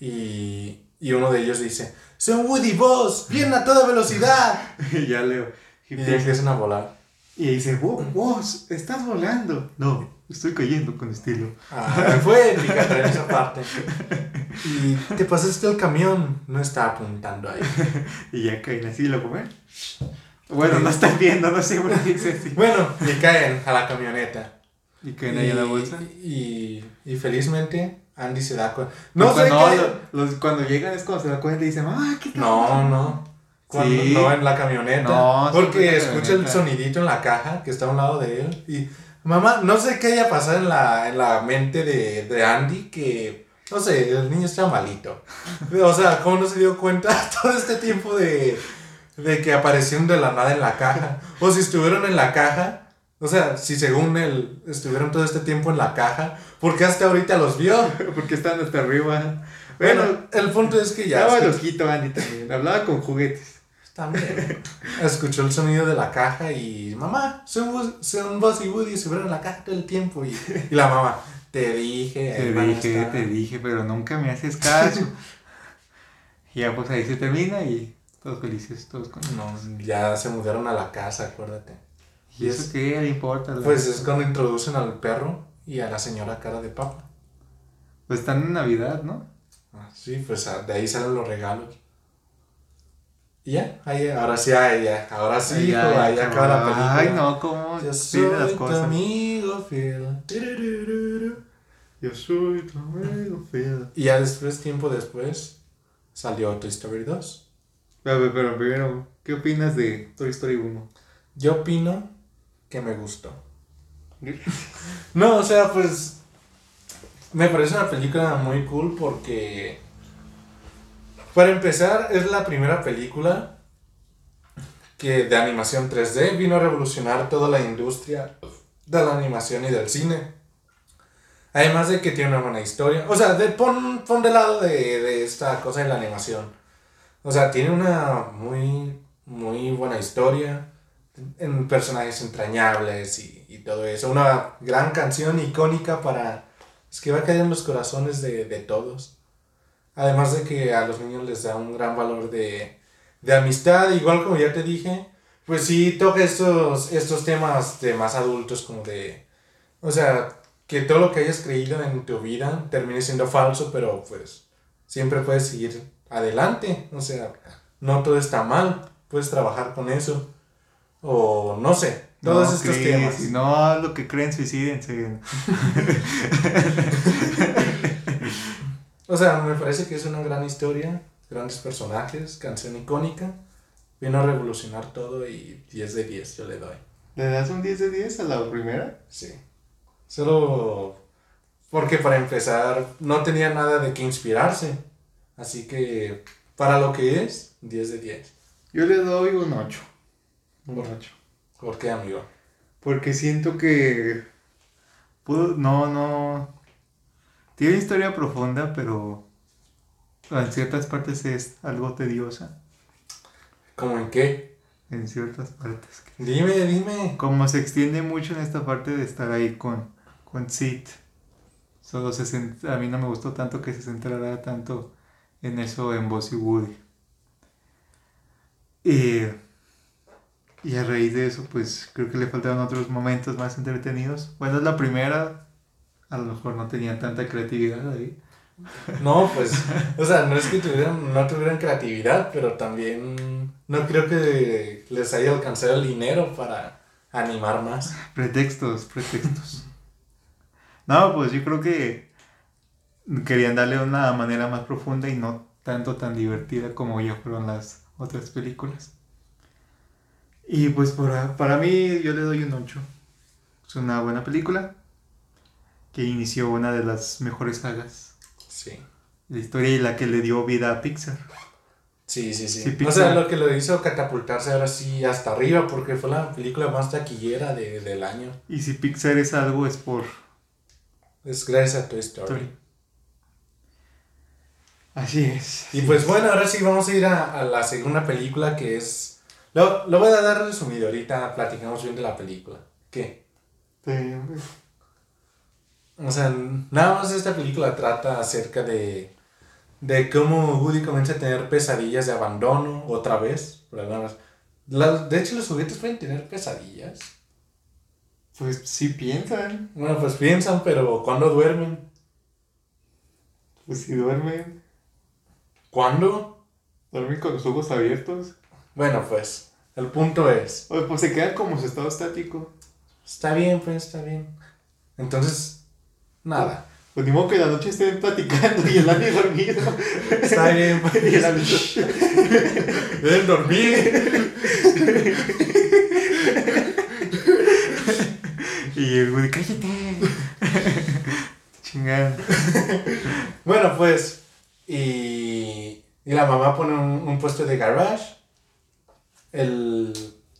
Y, y uno de ellos dice: ¡Son Woody Boss! ¡Vienen a toda velocidad! y [LAUGHS] ya leo. Y ya empiezan a volar. Y dice, vos, vos, estás volando. No, estoy cayendo con estilo. Ah, fue épica en esa parte. Y te pasaste el camión, no está apuntando ahí. [LAUGHS] Y ya caen así, lo comen. Bueno, no están viendo, no sé por qué dice así. [LAUGHS] Bueno, y caen a la camioneta. Y caen ahí en la bolsa. Y, y felizmente Andy se da cuenta. No, No sé los- cuando llegan es cuando se da cuenta y dicen, ah, ¿qué tal? No, no. Cuando, Sí. No, en la camioneta. No, porque escucha el sonidito en la caja que está a un lado de él. Y mamá, no sé qué haya pasado en la, en la mente de, de Andy que, no sé, el niño está malito. O sea, ¿cómo no se dio cuenta [LAUGHS] todo este tiempo de, de que aparecieron de la nada en la caja? O si estuvieron en la caja. O sea, si según él estuvieron todo este tiempo en la caja, ¿por qué hasta ahorita los vio? [LAUGHS] Porque están hasta arriba. Bueno, Bueno, el punto es que ya. estaba loquito Andy también. Hablaba con juguetes. También. [LAUGHS] Escuchó el sonido de la caja y mamá, son, Buzz- son Buzz y Woody, se en la caja todo el tiempo. Y, y la mamá, te dije, Te dije, estar". te dije, pero nunca me haces caso. [LAUGHS] y ya pues ahí se termina y todos felices, todos con... No, ya se mudaron a la casa, acuérdate. ¿Y eso qué le importa? Pues es cuando introducen al perro y a la señora cara de papa. Pues están en Navidad, ¿no? Ah, Sí, pues ah, de ahí salen los regalos. Y ya, ahí, ahora sí, ahí, ya, ahora sí, hijo, ahí acaba la película. Ay, no, cómo Yo soy las tu cosas. amigo fiel. Yo soy tu amigo fiel. Y ya después, tiempo después, salió Toy Story 2. Pero, pero primero, ¿qué opinas de Toy Story 1? Yo opino que me gustó. [LAUGHS] No, o sea, pues. Me parece una película muy cool porque. Para empezar, es la primera película que de animación 3D vino a revolucionar toda la industria de la animación y del cine. Además de que tiene una buena historia. O sea, de, pon, pon de lado de, de esta cosa de la animación. O sea, tiene una muy, muy buena historia. En personajes entrañables y, y todo eso. Una gran canción icónica para... Es que va a caer en los corazones de, de todos. Además de que a los niños les da un gran valor de, de amistad. Igual como ya te dije, pues sí toca estos, estos temas de más adultos como de... O sea, que todo lo que hayas creído en tu vida termine siendo falso, pero pues siempre puedes seguir adelante. O sea, no todo está mal. Puedes trabajar con eso. O no sé, todos no, estos Chris, temas. Si no, lo que creen, suicídense. [LAUGHS] O sea, me parece que es una gran historia. grandes personajes, canción icónica. Vino a revolucionar todo y 10 de 10 yo le doy. ¿Le das un 10 de 10 a la primera? Sí. Solo porque para empezar no tenía nada de qué inspirarse. Así que para lo que es, 10 de 10. Yo le doy un 8. Un Por- 8. ¿Por qué, amigo? Porque siento que. pudo- no, no. Tiene historia profunda, pero. En ciertas partes es algo tediosa. ¿Cómo en qué? En ciertas partes. Dime, dime. Como se extiende mucho en esta parte de estar ahí con, con Sid. Solo se cent- a mí no me gustó tanto que se centrara tanto en eso en Boss y Woody. Y, y a raíz de eso, pues creo que le faltaron otros momentos más entretenidos. Bueno, es la primera, a lo mejor no tenían tanta creatividad ahí. No, pues, o sea, no es que tuvieran, no tuvieran creatividad, pero también no creo que les haya alcanzado el dinero para animar más. Pretextos, pretextos. no, pues yo creo que querían darle una manera más profunda y no tanto tan divertida como ya fueron las otras películas. Y pues para, para mí yo le doy un 8. Es una buena película que inició una de las mejores sagas Sí. la historia y la que le dio vida a Pixar. Sí, sí, sí. Sí, o sea, lo que lo hizo catapultarse ahora sí hasta arriba, porque fue la película más taquillera de, del año. Y si Pixar es algo es por Es gracias a Toy Story. Story. Así es. Y pues bueno, ahora sí vamos a ir a, a la segunda película que es... Lo, lo voy a dar resumido, ahorita platicamos bien de la película. ¿Qué? Sí, O sea, nada más esta película trata acerca de, de cómo Woody comienza a tener pesadillas de abandono otra vez. por alguna razón. La- de hecho, los juguetes pueden tener pesadillas. Pues sí piensan. Bueno, pues piensan, pero ¿cuándo duermen? Pues si duermen, ¿Cuándo? duermen con los ojos abiertos. Bueno, pues, el punto es, O pues se quedan como su estado estático. está bien, pues, está bien. Entonces, nada. Pues ni modo que la noche estén platicando y el Andy dormido. Está bien, [LAUGHS] pues. Y el Deben dormir. y el güey, cállate. Chingada. Bueno, pues, y, y la mamá pone un, un puesto de garage. El,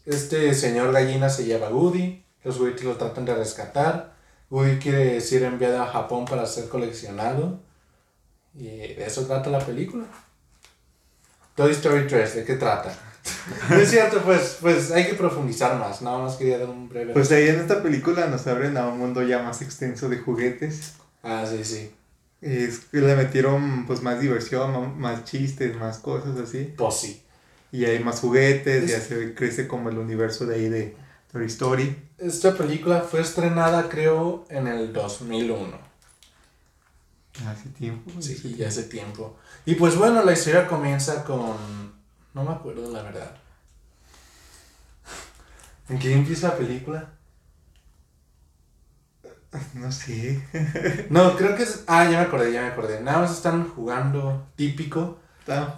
este señor gallina se lleva a Woody. Los Woody lo tratan de rescatar. Woody quiere ser enviado a Japón para ser coleccionado. Y de eso trata la película. Toy Story 3, ¿de qué trata? [LAUGHS] No es cierto, pues, pues hay que profundizar más. Nada más quería dar un breve. Pues ahí en esta película nos abren a un mundo ya más extenso de juguetes. ah, sí, sí. Es que le metieron pues más diversión, más chistes, más cosas así. Pues sí. Y hay más juguetes, Es- ya se crece como el universo de ahí de Toy Story. Esta película fue estrenada, creo, en el 2001. Hace tiempo. hace Sí, tiempo. ya hace tiempo. Y pues bueno, la historia comienza con... No me acuerdo la verdad. ¿En qué empieza la película? No sé. No, creo que es... Ah, ya me acordé, ya me acordé. Nada más están jugando típico.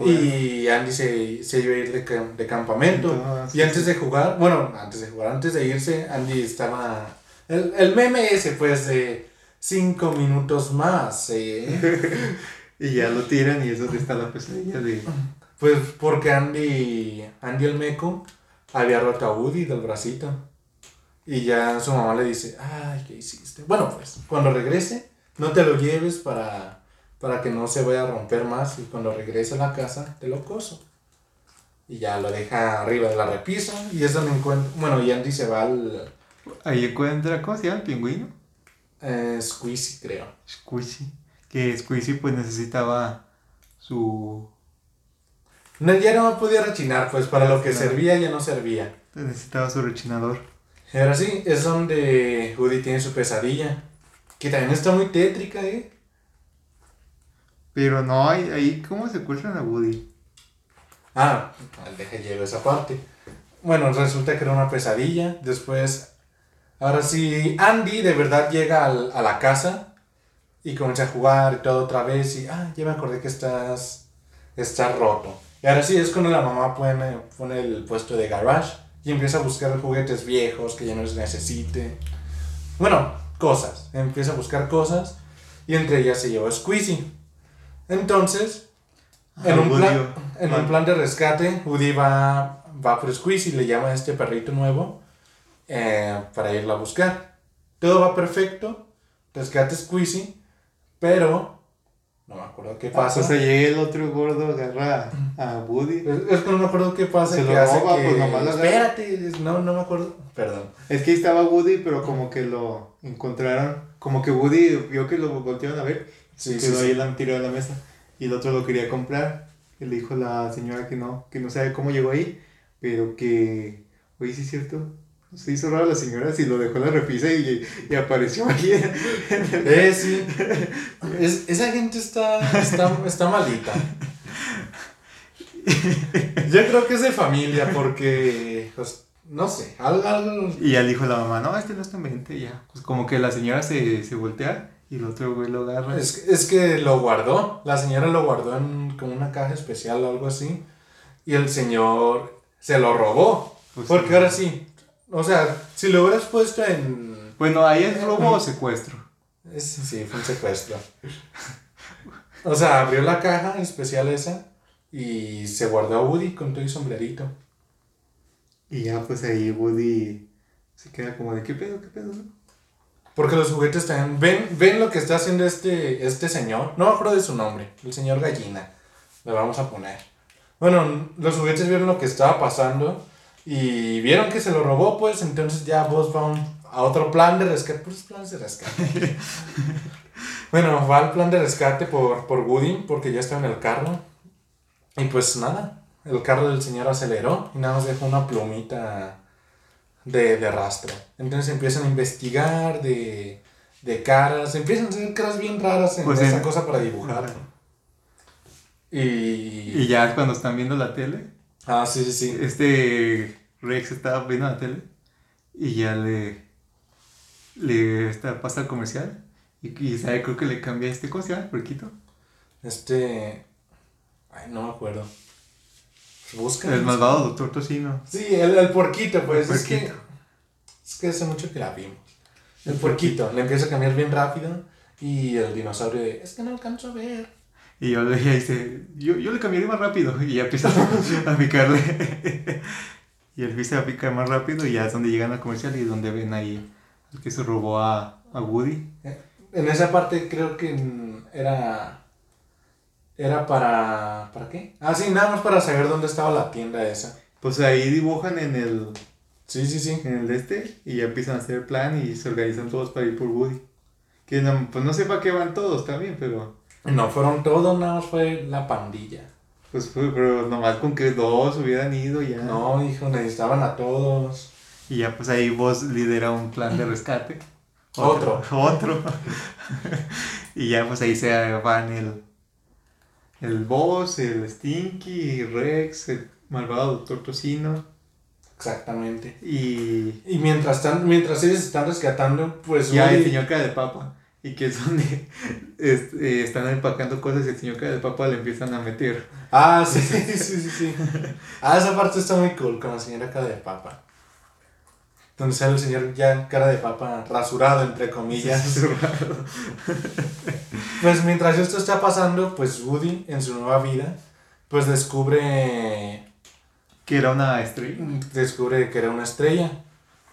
Y Andy se, se iba a ir de, de campamento. Entonces, Y antes de jugar, bueno, antes de jugar, antes de irse, Andy estaba... El, el meme ese, pues, de cinco minutos más, ¿eh? [LAUGHS] Y ya lo tiran y es donde está la pesadilla de... Pues porque Andy, Andy el meco había roto a Woody del bracito. Y ya su mamá le dice, ay, ¿qué hiciste? Bueno, pues cuando regrese, no te lo lleves para, para que no se vaya a romper más. Y cuando regrese a la casa, te lo coso. Y ya lo deja arriba de la repisa. Y es donde encuentra, bueno, y Andy se va al Ahí encuentra, ¿cómo se llama el pingüino? eh, Squeezy, creo. Squishy. Que Squishy pues necesitaba su... No, ya no podía rechinar, pues para lo que servía ya no servía. Necesitaba su rechinador. Ahora sí, es donde Woody tiene su pesadilla. Que también está muy tétrica, ¿eh? Pero no, ahí, ahí ¿cómo secuestran a Woody? Ah, deja llego esa parte. Bueno, resulta que era una pesadilla. Después, ahora sí, Andy de verdad llega al- a la casa y comienza a jugar y todo otra vez. Y, ah, ya me acordé que estás está roto. Y ahora sí es cuando la mamá pone, pone el puesto de garage y empieza a buscar juguetes viejos que ya no les necesite. Bueno, cosas. Empieza a buscar cosas y entre ellas se llevó. Entonces, en, Ah, un, Woody plan, en un plan de rescate, Woody va, va por Squeezy, le llama a este perrito nuevo eh, para irlo a buscar. Todo va perfecto, rescate Squeezy, pero no me acuerdo qué pasa. O sea, llega el otro gordo, agarra a Woody. Es, es que no me acuerdo qué pasa, Se que lo hace roba, que... pues, nomás lo. Espérate, es- no, no me acuerdo, perdón. Es que ahí estaba Woody, pero como que lo encontraron. Como que Woody vio que lo voltearon a ver. Sí, quedó sí. ahí la, tirado en la mesa. Y el otro lo quería comprar. Y le dijo la señora que no, que no sabe cómo llegó ahí. Pero que, oye, sí es cierto. Se hizo raro la señora si lo dejó en la repisa y, y apareció ahí. Eh, sí. Es- esa gente está, está, está malita. Yo creo que es de familia porque, pues, no sé, algo... algo- Y ya dijo la mamá, no, este no está en mente. Ya. Pues como que la señora se, se voltea y el otro güey lo agarra. Es, es que lo guardó, la señora lo guardó en como una caja especial o algo así. Y el señor se lo robó. Pues porque sí. ahora sí, o sea, si lo hubieras puesto en... Bueno, ahí es robo o secuestro. Es, sí, fue un secuestro. O sea, abrió la caja especial esa y se guardó a Woody con todo y sombrerito. Y ya pues ahí Woody se queda como de, ¿qué pedo, qué pedo? No?". Porque los juguetes también. Ven, ven lo que está haciendo este, este señor. No me acuerdo de su nombre. El señor Gallina. Le vamos a poner. Bueno, los juguetes vieron lo que estaba pasando. Y vieron que se lo robó, pues. Entonces ya vos va un- a otro plan de rescate. Puros planes de rescate. [LAUGHS] bueno, va al plan de rescate por, por Woody. Porque ya está en el carro. Y pues nada. El carro del señor aceleró. Y nada más dejó una plumita de, de rastro. Entonces empiezan a investigar de, de caras, empiezan a hacer caras bien raras en Pues esa en- cosa para dibujar. Ajá. Y... Y ya cuando están viendo la tele, Ah, sí, sí, sí. este Rex estaba viendo la tele y ya le, le está, pasa el comercial y, y sabe, creo que le cambia este, ¿cómo se llama? Puerquito. Este... Ay, no me acuerdo. Busca. El malvado doctor Tocino. Sí, el, el puerquito, pues. El Es que... Es que hace mucho que la vimos. El puerquito. Le empieza a cambiar bien rápido. Y el dinosaurio de... Es que no alcanzo a ver. Y yo le ella dice, yo, yo le cambiaría más rápido y ya empieza a picarle. y él empieza a picar más rápido y ya es donde llegan al comercial y donde ven ahí el que se robó a, a Woody. En esa parte creo que era. Era para. ¿Para qué? Ah, sí, nada más para saber dónde estaba la tienda esa. Pues ahí dibujan en el, Sí, sí, sí. en el este y ya empiezan a hacer el plan y se organizan todos para ir por Woody. Que no, pues no sé para qué van todos también, pero No fueron todos, nada más fue la pandilla. pues fue, pero nomás con que dos hubieran ido ya. No, hijo, necesitaban a todos. Y ya pues ahí vos lidera un plan de [LAUGHS] rescate. Otro. Otro. [LAUGHS] y ya pues ahí se van el, el boss, el Stinky, Rex, el malvado Doctor Tocino. Exactamente. Y Y mientras, están, mientras ellos están rescatando, pues. ya el señor cara de papa. Y que es donde [LAUGHS] es- eh, están empacando cosas y el señor cara de papa le empiezan a meter. Ah, sí, [LAUGHS] sí, sí, sí, sí. Ah, esa parte está muy cool con la señora cara de papa. Donde sale el señor ya cara de papa rasurado, entre comillas. [LAUGHS] Pues mientras esto está pasando, pues Woody en su nueva vida, pues descubre, que era una estrella. descubre que era una estrella.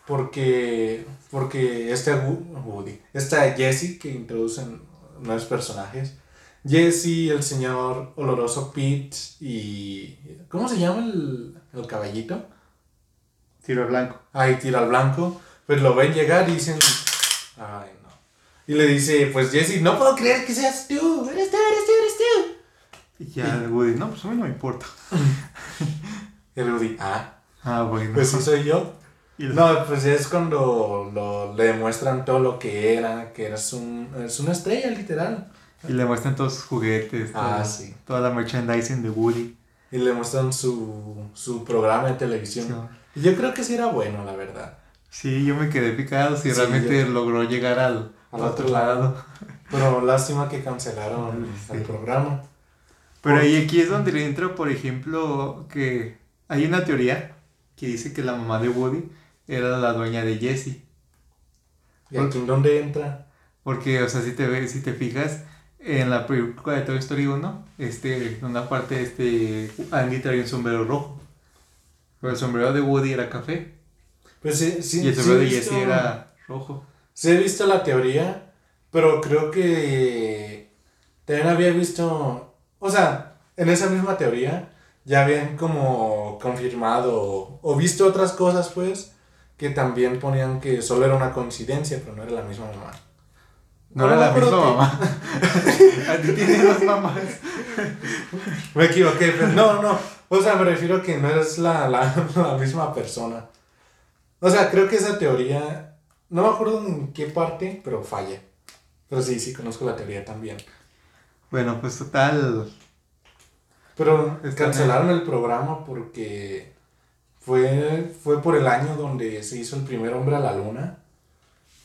Porque, porque este Wo- Woody, esta Jessie que introducen nuevos personajes, Jessie, el señor oloroso Pete y... ¿Cómo se llama el, el caballito? Tiro al blanco. Ahí tira al blanco, pues lo ven llegar y dicen, ay no. Y le dice, pues Jessie, no puedo creer que seas tú, eres tú, eres tú, eres tú. Y ya el Woody, no, pues a mí no me importa. Y [LAUGHS] el Woody, ah, Ah, bueno. pues sí soy yo. [LAUGHS] No, pues es cuando lo, le demuestran todo lo que era, que eres, un, eres una estrella, literal. Y le muestran todos sus juguetes, Ah, todo- sí. toda la merchandising de Woody. Y le muestran su, su programa de televisión. Sí. Yo creo que sí era bueno, la verdad. Sí, yo me quedé picado si Sí, realmente yo- logró llegar al, Al otro lado. Pero lástima que cancelaron Sí. el programa. Pero ahí aquí es donde le entra, por ejemplo, que hay una teoría que dice que la mamá de Woody era la dueña de Jesse. ¿Y aquí en dónde entra? Porque, o sea, si te, ves, si te fijas, en la película de Toy Story 1, este, en una parte, este, Andy traía un sombrero rojo. Pero el sombrero de Woody era café. Pues sí, sí. y el sombrero de Jesse era rojo. Sí he visto la teoría, pero creo que también había visto, o sea, en esa misma teoría ya habían como confirmado o visto otras cosas pues que también ponían que solo era una coincidencia, pero no era la misma mamá. No era la misma mamá. [LAUGHS] A ti tienes dos mamás. Me equivoqué, pero no, no. O sea, me refiero a que no eres la, la, [LAUGHS] la misma persona. O sea, creo que esa teoría, no me acuerdo en qué parte, pero falla. Pero sí, sí conozco la teoría también. Bueno, pues total. Pero cancelaron el programa porque fue, fue por el año donde se hizo el primer hombre a la luna.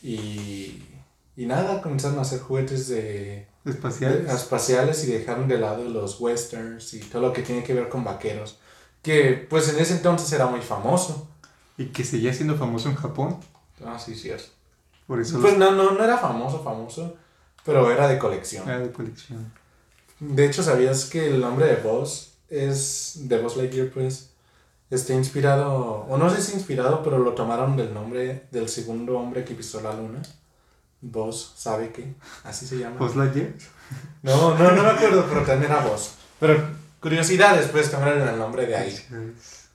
Y, y nada, comenzaron a hacer juguetes de, Espaciales. de- espaciales y dejaron de lado los westerns y todo lo que tiene que ver con vaqueros. Que pues en ese entonces era muy famoso. Y que seguía siendo famoso en Japón. Ah, sí, cierto. Por eso Pues no, no, no era famoso, famoso, pero era de colección. era de colección. De hecho, ¿sabías que el nombre de Buzz es de Buzz Lightyear, pues? Está inspirado, o no sé si inspirado, pero lo tomaron del nombre del segundo hombre que pisó la luna. Buzz, ¿sabe qué? Así se llama. Buzz Lightyear. No, no, no me acuerdo, pero también era Buzz. Pero curiosidades, pues, tomaron el nombre de ahí.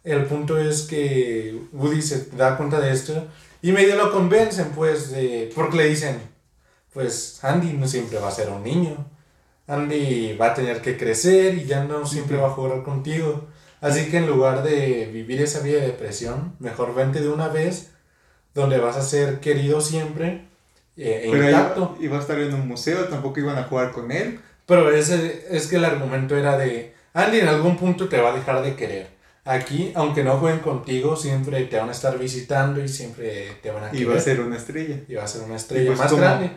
El punto es que Woody se da cuenta de esto y medio lo convencen, pues, de, porque le dicen, pues Andy no siempre va a ser un niño. Andy va a tener que crecer y ya no siempre va a jugar contigo. Así que en lugar de vivir esa vida de depresión, mejor vente de una vez donde vas a ser querido siempre eh, Pero intacto. iba, a estar en un museo, tampoco iban a jugar con él. Pero ese, es que el argumento era de, Andy en algún punto te va a dejar de querer. Aquí, aunque no jueguen contigo, siempre te van a estar visitando y siempre te van a querer. Iba a ser una estrella. Y va a ser una estrella pues más como- grande.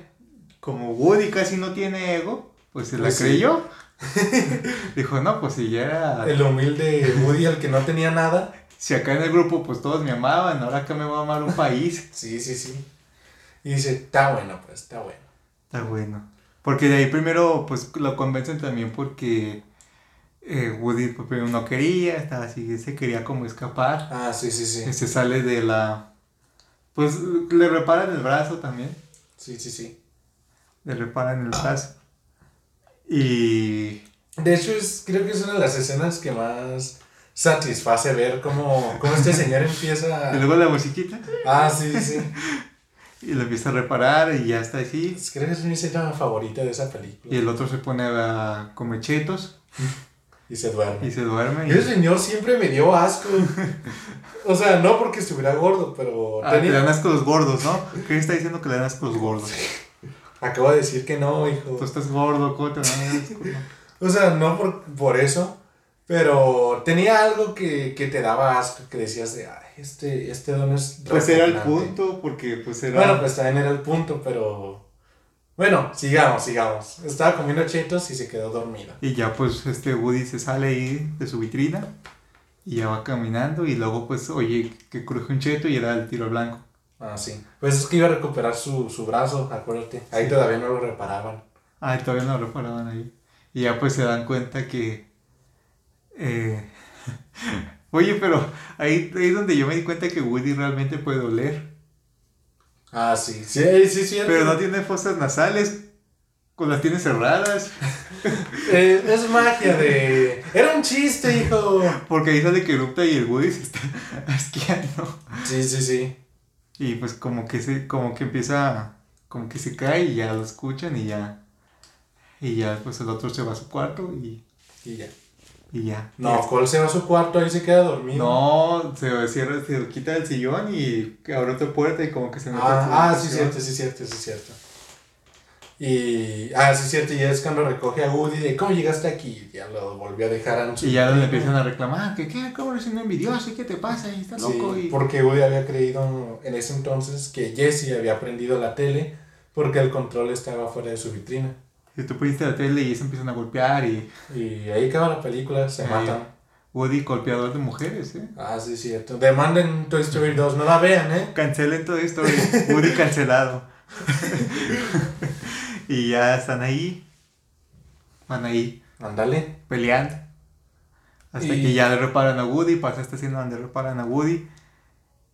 Como Woody casi no tiene ego, pues se la Pues sí. creyó. [LAUGHS] Dijo, no, pues si ya era. El humilde Woody, el que no tenía nada. Si acá en el grupo pues todos me amaban, ahora acá me va a amar un país. Sí, sí, sí. Y dice, está bueno, pues, está bueno. Está bueno. Porque de ahí primero pues lo convencen también porque eh, Woody pues, primero no quería, estaba así, se quería como escapar. Ah, sí, sí, sí. Se sale de la... Pues le reparan el brazo también. Sí, sí, sí. Le reparan el brazo. Y... De hecho, es, creo que es una de las escenas que más satisface ver cómo, cómo este señor [LAUGHS] Y empieza... luego la musiquita. Ah, sí, sí. [LAUGHS] Y lo empieza a reparar y ya está así. Creo que es mi escena favorita de esa película. Y el otro se pone a comer chetos Y se duerme. y se duerme. y- Ese señor siempre me dio asco. O sea, no porque estuviera gordo, pero Ah, te dan asco los gordos, ¿no? ¿Qué está diciendo que le dan asco los gordos? acabo de decir que no, hijo. Tú estás gordo, ¿cómo te dan asco? O sea, no por, por eso, pero tenía algo que, que te daba asco, que decías de, ay, este, este don es Pues era el repugnante". punto, porque pues era... Bueno, pues también era el punto, pero... Bueno, sigamos, sigamos. Estaba comiendo chetos y se quedó dormido. Y ya pues este Woody se sale ahí de su vitrina y ya va caminando y luego pues oye que cruje un cheto y era el tiro blanco. Ah, sí. Pues es que iba a recuperar su, su brazo, acuérdate. Ahí todavía no lo reparaban. Ah, todavía no lo reparaban ahí. Y ya pues se dan cuenta que... eh, [LAUGHS] Oye, pero ahí, ahí es donde yo me di cuenta que Woody realmente puede oler. Ah, sí. Sí, sí, sí. Pero no tiene fosas nasales. Con las tiene cerradas. [LAUGHS] Eh, es magia de... Era un chiste, hijo. Porque ahí sale que erupta y el Woody se está [LAUGHS] asqueando. Sí, sí, sí. Y pues como que se, como que empieza, como que se cae y ya lo escuchan y ya. Y ya pues el otro se va a su cuarto y, Y ya. Y ya. No, Cole se va a su cuarto, ahí se queda dormido. No, se cierra, se quita el sillón y abre otra puerta y como que se mete Ah, ah, sí, cierto, sí, cierto, sí, cierto. Y, ah, sí, cierto, y es cuando recoge a Woody de cómo llegaste aquí. Y ya lo volvió a dejar en su. Y ya le empiezan a reclamar, que qué, cómo eres un envidioso, ¿y qué te pasa? Y está loco. Sí, y... porque Woody había creído en ese entonces que Jesse había prendido la tele porque el control estaba fuera de su vitrina. Y tú prendiste la tele y se empiezan a golpear y Y ahí acaba la película, se Ahí. matan. Woody golpeador de mujeres, ¿eh? Ah, sí, cierto. Demanden Toy Story 2, no la vean, ¿eh? Cancelen todo esto, [LAUGHS] Woody cancelado. [LAUGHS] y ya están ahí, van ahí Ándale. peleando. Hasta Y- que ya le reparan a Woody, pasa esta escena donde reparan a Woody.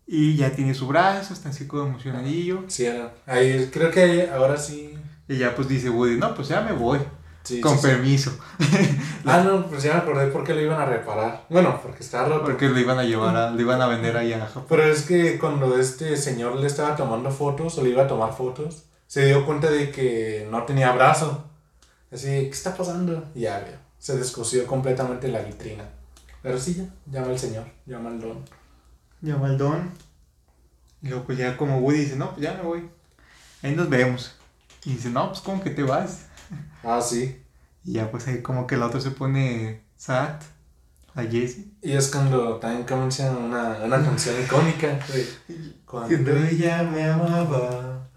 Y ya tiene su brazo, está así como emocionadillo. Sí, ahí creo que ahora sí. Y ya pues dice Woody, no, pues ya me voy, sí con sí, sí. permiso. [LAUGHS] Ah, no, pues ya me acordé por qué lo iban a reparar. Bueno, porque está roto. Porque lo iban a llevar, a, lo iban a vender allá a Japón. Pero es que cuando este señor le estaba tomando fotos o le iba a tomar fotos, se dio cuenta de que no tenía brazo. Así, ¿qué está pasando? Y ya veo. Se descosió completamente la vitrina. Pero sí, ya, llama el señor, llama el don. Llama al Don. Y luego pues ya como Woody dice, no, pues ya me voy. Ahí nos vemos. Y dice, no, pues como que te vas. Ah, sí. Y ya pues ahí como que el otro se pone sad a Jesse. Y es cuando también comienza una, una canción icónica. de [LAUGHS] Cuando ella me amaba.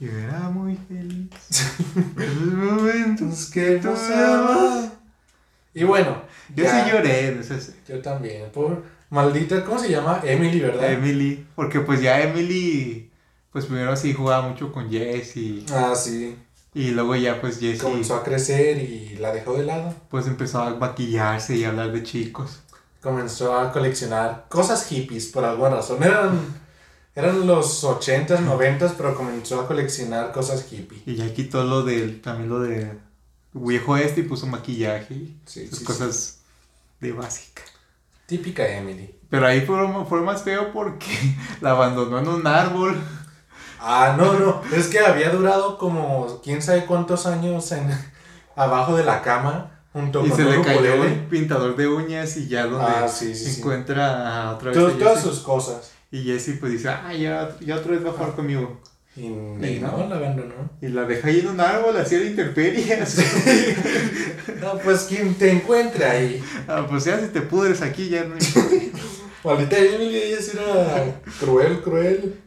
Y era muy feliz. los momentos [LAUGHS] que tú pasaba. Y bueno, Yo ya- sí lloré, no sé si- Yo también. Por maldita, ¿cómo se llama? Emily, ¿verdad? Emily. Porque pues ya Emily, pues primero sí jugaba mucho con Jesse. Ah, sí. Y luego ya pues Jesse Comenzó a crecer y la dejó de lado. pues empezó a maquillarse y a hablar de chicos. Comenzó a coleccionar cosas hippies por alguna razón. Eran, eran los 80s, 90s, pero comenzó a coleccionar cosas hippie. Y ya quitó lo del, también lo de viejo este y puso maquillaje y Sí, esas sí, cosas de básica. Típica Emily. Pero ahí fue, fue más feo porque [LAUGHS] la abandonó en un árbol. Ah, no, no. Es que había durado como quién sabe cuántos años en, abajo de la cama junto Y con se le un cayó el pintador de uñas y ya donde Ah, sí, sí, sí. encuentra a otra vez Todo- todas sus cosas. Y Jessie pues dice, ah, ya, ya otra vez va a jugar conmigo. Y, Y no. no, la abandonó. Y la deja ahí en un árbol, así a la intemperie. [LAUGHS] No, pues quien te encuentre ahí. ah, pues ya si te pudres aquí ya no. [LAUGHS] Maldita Emily, ella sí era cruel, cruel.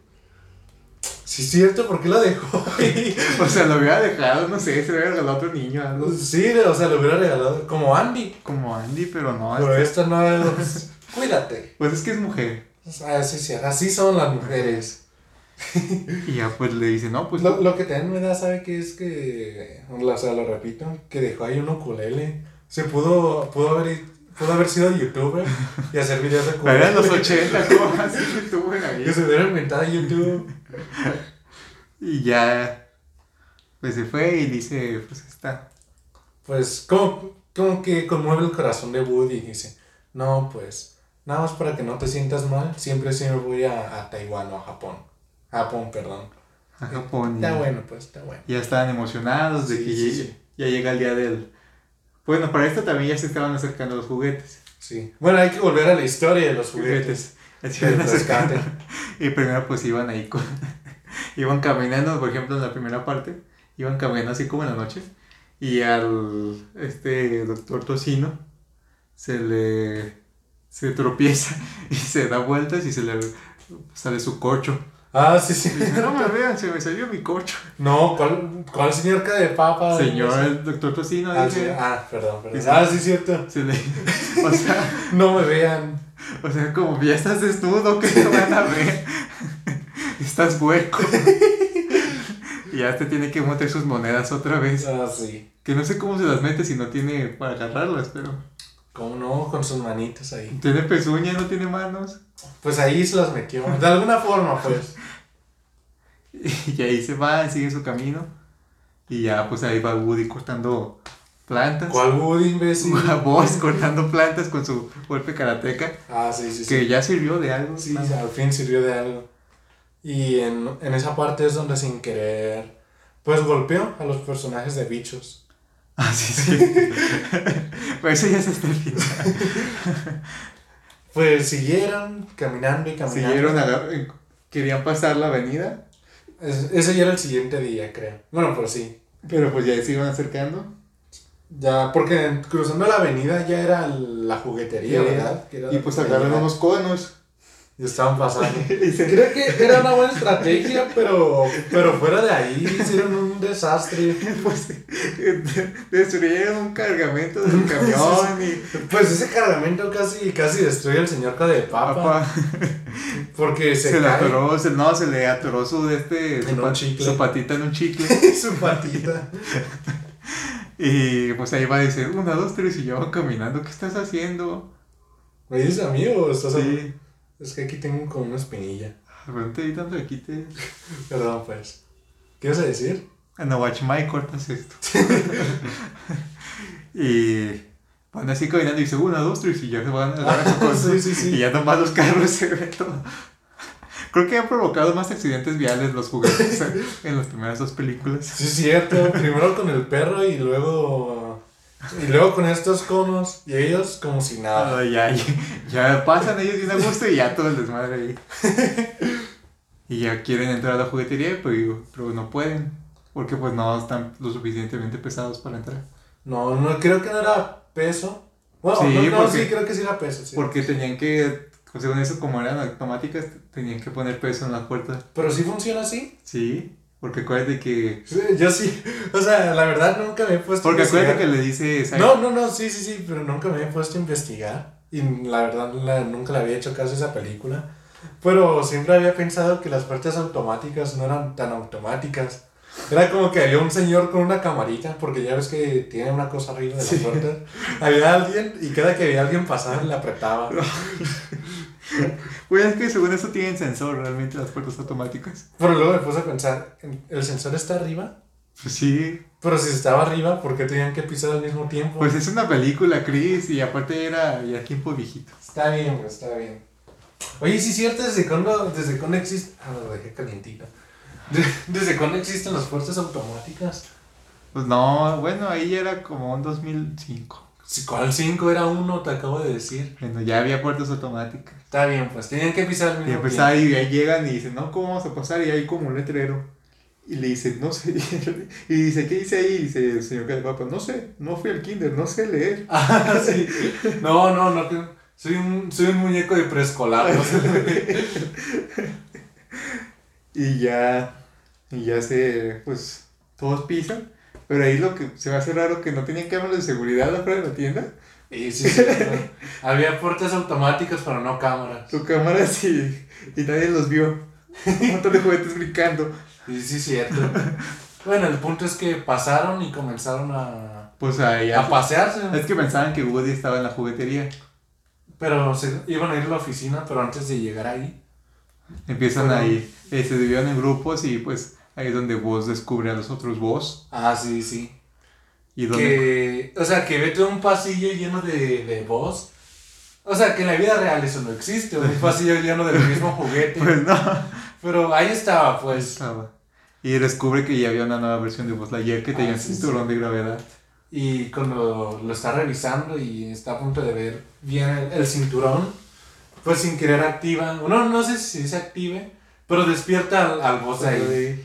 Sí, es cierto, ¿por qué la dejó ahí? [LAUGHS] O sea, lo hubiera dejado, no sé, se lo hubiera regalado a otro niño, algo Sí, o sea, lo hubiera regalado como Andy. como Andy, pero no. Pero este- esto no es. [LAUGHS] Cuídate. Pues es que es mujer. Ah, sí, sí, así son las mujeres. Y ya pues le dice, no, pues Lo, lo que también me da, ¿sabe qué es que, o sea, lo repito, que dejó ahí un ukulele. Se pudo, pudo haber, pudo haber sido youtuber y hacer videos de [LAUGHS] Pero eran los ukulele. 80, ¿cómo así que estuvo en Que ahí? se hubiera inventado YouTube. [LAUGHS] Y ya, pues se fue y dice, pues está. Pues, como, como que conmueve el corazón de Woody y dice, no, pues, nada más para que no te sientas mal, siempre me voy a, a Taiwán o a Japón. Japón, perdón. A Japón. Está bueno, pues, está bueno. Ya estaban emocionados de Sí, que sí, llegue- sí. ya llega el día del... Bueno, para esto también ya se estaban acercando los juguetes. Sí. Bueno, hay que volver a la historia de los juguetes. [LAUGHS] acercando. rescate. Y primero pues iban ahí con... [LAUGHS] iban caminando, por ejemplo, en la primera parte. Iban caminando así como en la noche. Y al este doctor Tocino se le... Se tropieza [LAUGHS] y se da vueltas y se le sale su corcho. Ah, sí, sí. Dice, no me vean, se me salió mi corcho. No, ¿cuál, cuál señor cara de papa? Señor, el doctor Tocino Ah, dice... sí. ah, perdón, perdón. Dice- Ah, sí, cierto. Se le... O sea... No me vean. [LAUGHS] O sea, como ya estás desnudo, que te van a ver? [LAUGHS] estás hueco. y [LAUGHS] ya te tiene que meter sus monedas otra vez. Ah, sí. Que no sé cómo se las mete si no tiene para agarrarlas, pero. ¿Cómo no? Con sus manitas ahí. Tiene pezuña, no tiene manos. Pues ahí se las metió. De alguna forma, pues. Y ahí se va, sigue su camino. Y ya, pues ahí va Woody cortando plantas. ¿Cuál Woody, imbécil? [LAUGHS] A Boss cortando plantas con su golpe karateca. Ah, sí, sí, sí. Que ya sirvió de algo. Sí, al fin sirvió de algo. Y en, en esa parte es donde sin querer, pues golpeó a los personajes de bichos. [LAUGHS] Ah, sí, sí. [LAUGHS] Pero eso ya es hasta el final. Pues siguieron caminando y caminando. Siguieron, agar- eh, querían pasar la avenida, Es- ese ya era el siguiente día, creo. Bueno, pero sí. pero pues ya se iban acercando. Ya, porque cruzando la avenida ya era la juguetería, Sí. ¿verdad? Era Y pues llegaba. unos conos y estaban pasando. [LAUGHS] Creo que era una buena estrategia, pero, pero fuera de ahí hicieron un desastre. [LAUGHS] pues, destruyeron un cargamento del [LAUGHS] camión y Pues ese cargamento casi, casi destruye al señor Cara de Papa. Porque se, se, le atoró, se- no, se le atoró su, de este, su patita en un chicle. su patita. Y pues ahí va a decir, una, dos, tres, y ya van caminando, ¿qué estás haciendo? ¿Me dices a mí o estás a Sí, Es que aquí tengo como una espinilla. pero no te tanto aquí te... [LAUGHS] Perdón, pues. ¿Qué vas a decir? No, watch my cortas esto. [LAUGHS] y van así caminando y dice, una, dos, tres, y ya se van a agarrar [LAUGHS] su cosa. Sí, sí, sí. Y ya nomás los carros se ven todo. Creo que han provocado más accidentes viales los juguetes [LAUGHS] en las primeras dos películas. Sí, es cierto. Primero con el perro y luego. Y luego con estos conos. Y ellos como si nada. Ya, ya, ya pasan ellos bien a gusto y ya todo el desmadre ahí. [LAUGHS] Y ya quieren entrar a la juguetería, pero, pero no pueden. Porque pues no están lo suficientemente pesados para entrar. No, no, creo que no era peso. Bueno, Sí, no, no, porque- sí, creo que sí era peso. sí. Porque tenían que, pues, según eso, como eran automáticas, tenían que poner peso en la puerta. Pero sí funciona así. Sí, porque acuérdate que... Sí, Yo sí. O sea, la verdad nunca me he puesto Porque a investigar. acuérdate que le dice... No, no, no, sí, sí, sí, pero nunca me he puesto a investigar. Y la verdad la- nunca le había hecho caso a esa película. Pero siempre había pensado que las puertas automáticas no eran tan automáticas. Era como que había un señor con una camarita, porque ya ves que tiene una cosa arriba de la Sí. puerta. Había alguien y cada que veía a alguien pasar le apretaba. [LAUGHS] [LAUGHS] Pues es que según eso tienen sensor realmente las puertas automáticas. Pero luego me puse a pensar, ¿el sensor está arriba? Pues sí, Pero si estaba arriba, ¿por qué tenían que pisar al mismo tiempo? pues es una película, Chris, y aparte era ya tiempo viejito. Está bien, güey, está bien. Oye, sí es cierto, ¿desde cuándo, desde cuándo existe? Ah, lo dejé calientito. De- ¿Desde cuándo existen las puertas automáticas? Pues no, bueno, ahí era como un 2005. Si ¿Cuál 5 era uno? Te acabo de decir. Bueno, ya había puertas automáticas. Está bien, pues tenían que pisar Y mismo pues tiempo. ahí, ahí llegan y dicen, no, ¿cómo vamos a pasar? Y hay como un letrero. Y le dicen, no sé. [LAUGHS] Y dice, ¿qué dice ahí? Y dice el señor Cadepapa, no sé, no fui al kinder, no sé leer. [LAUGHS] Ah, sí. No, no, no. Soy un, soy un muñeco de preescolar. no sé. [LAUGHS] Y ya, y ya se, pues, todos pisan. Pero ahí lo que se me hace raro que no tenían cámaras de seguridad afuera de la tienda. Y sí, sí, [LAUGHS] no. Había puertas automáticas, pero no cámaras. Su cámara sí, y nadie los vio. Un montón de juguetes brincando. Y sí, cierto. Bueno, el punto es que pasaron y comenzaron a, Pues ahí a pasearse. Es que pensaban que Woody estaba en la juguetería. Pero se iban a ir a la oficina, pero antes de llegar ahí. Empiezan Bueno. ahí, eh, se dividieron en grupos y pues ahí es donde Buzz descubre a los otros Buzz. Ah, sí, sí. Y donde... Que, o sea, que vete a un pasillo lleno de, de voz. O sea, que en la vida real eso no existe, un [LAUGHS] pasillo lleno del mismo juguete. Pues no. Pero ahí estaba, pues. Estaba. Y descubre que ya había una nueva versión de Buzz Lightyear que tenía Ah, un sí, cinturón de gravedad. Y cuando lo está revisando y está a punto de ver bien el, el cinturón, pues sin querer activa. No, no sé si se active, pero despierta al, al ahí.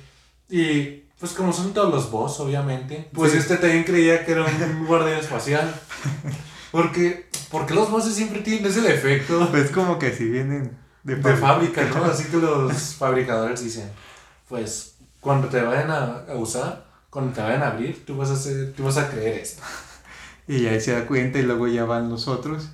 Y pues como son todos los boss, obviamente, pues Sí. este también creía que era un [LAUGHS] guardián espacial. Porque, porque los bosses siempre tienen ese efecto Pues como que si vienen de, de fábrica. ¿no? Así que los fabricadores dicen, pues cuando te vayan a, a usar, cuando te vayan a abrir, tú vas a hacer, tú vas a creer esto. Y ahí se da cuenta y luego ya van los otros.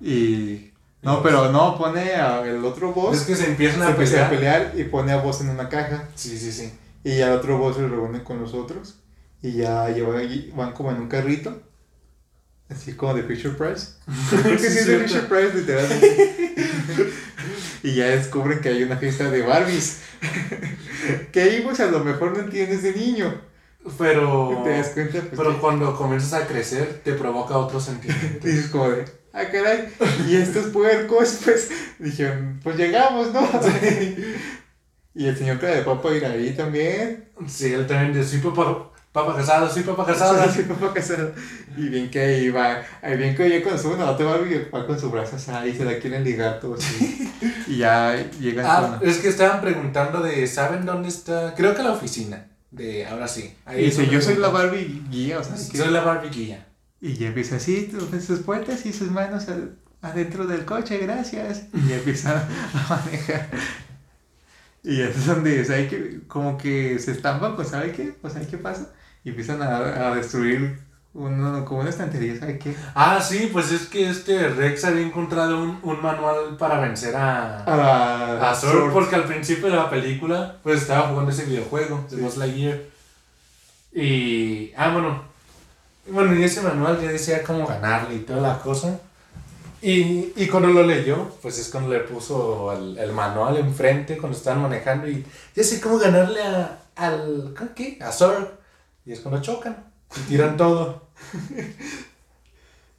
Y... No, pero no, pone al otro Boss. Es que se empiezan se a empieza a pelear. pelear y pone a Boss en una caja. Sí, sí, sí. Y ya el otro Boss se reúne con los otros. Y ya lleva- y van como en un carrito. Así como de Fisher Price. [LAUGHS] [LAUGHS] Creo que sí, es de. Fisher Price, literalmente. [LAUGHS] y ya descubren que hay una fiesta de Barbies. que ahí pues a lo mejor no entiendes de niño. Pero, Te das cuenta, pues, pero cuando comienzas a crecer, te provoca otro sentimiento. dices como de, ah, caray, y estos puercos, pues, dijeron, pues llegamos, ¿no? Y el señor cara de papa irá ahí también. Sí, él también dice, soy papá, papá casado, soy papá casado. [LAUGHS] Sí, papá casado. Y bien que ahí va, ahí bien que oye con su una otra Barbie va con su brazo así, y se la quieren ligar todos. Y, [LAUGHS] y ya llegan Ah, es que estaban preguntando de, ¿saben dónde está? Creo que la oficina. De, ahora sí. Y es dice, yo soy la. Barbie guía, o sea, que- Soy la barbiquilla. Y ya empieza así, sus puertas y sus manos a adentro del coche, gracias. Y empieza a manejar. Y es [LAUGHS] donde, ¿sabe qué? Como que se estampan, pues, ¿sabe qué? Pues, ¿sabe qué pasa? Y empiezan a, a destruir uno, como una estantería, ¿sabe qué? Ah, sí, pues es que este Rex había encontrado un, un manual para vencer a, A, a porque al principio de la película, pues estaba jugando ese videojuego de Sí. Buzz Lightyear. Y, ah, bueno, bueno, y ese manual ya decía cómo ganarle y toda la cosa. Y, y cuando lo leyó, pues es cuando le puso el, el manual enfrente, cuando estaban manejando, y ya sé cómo ganarle a, al, ¿cómo ¿qué? A Zorg. Y es cuando chocan y tiran todo. [LAUGHS]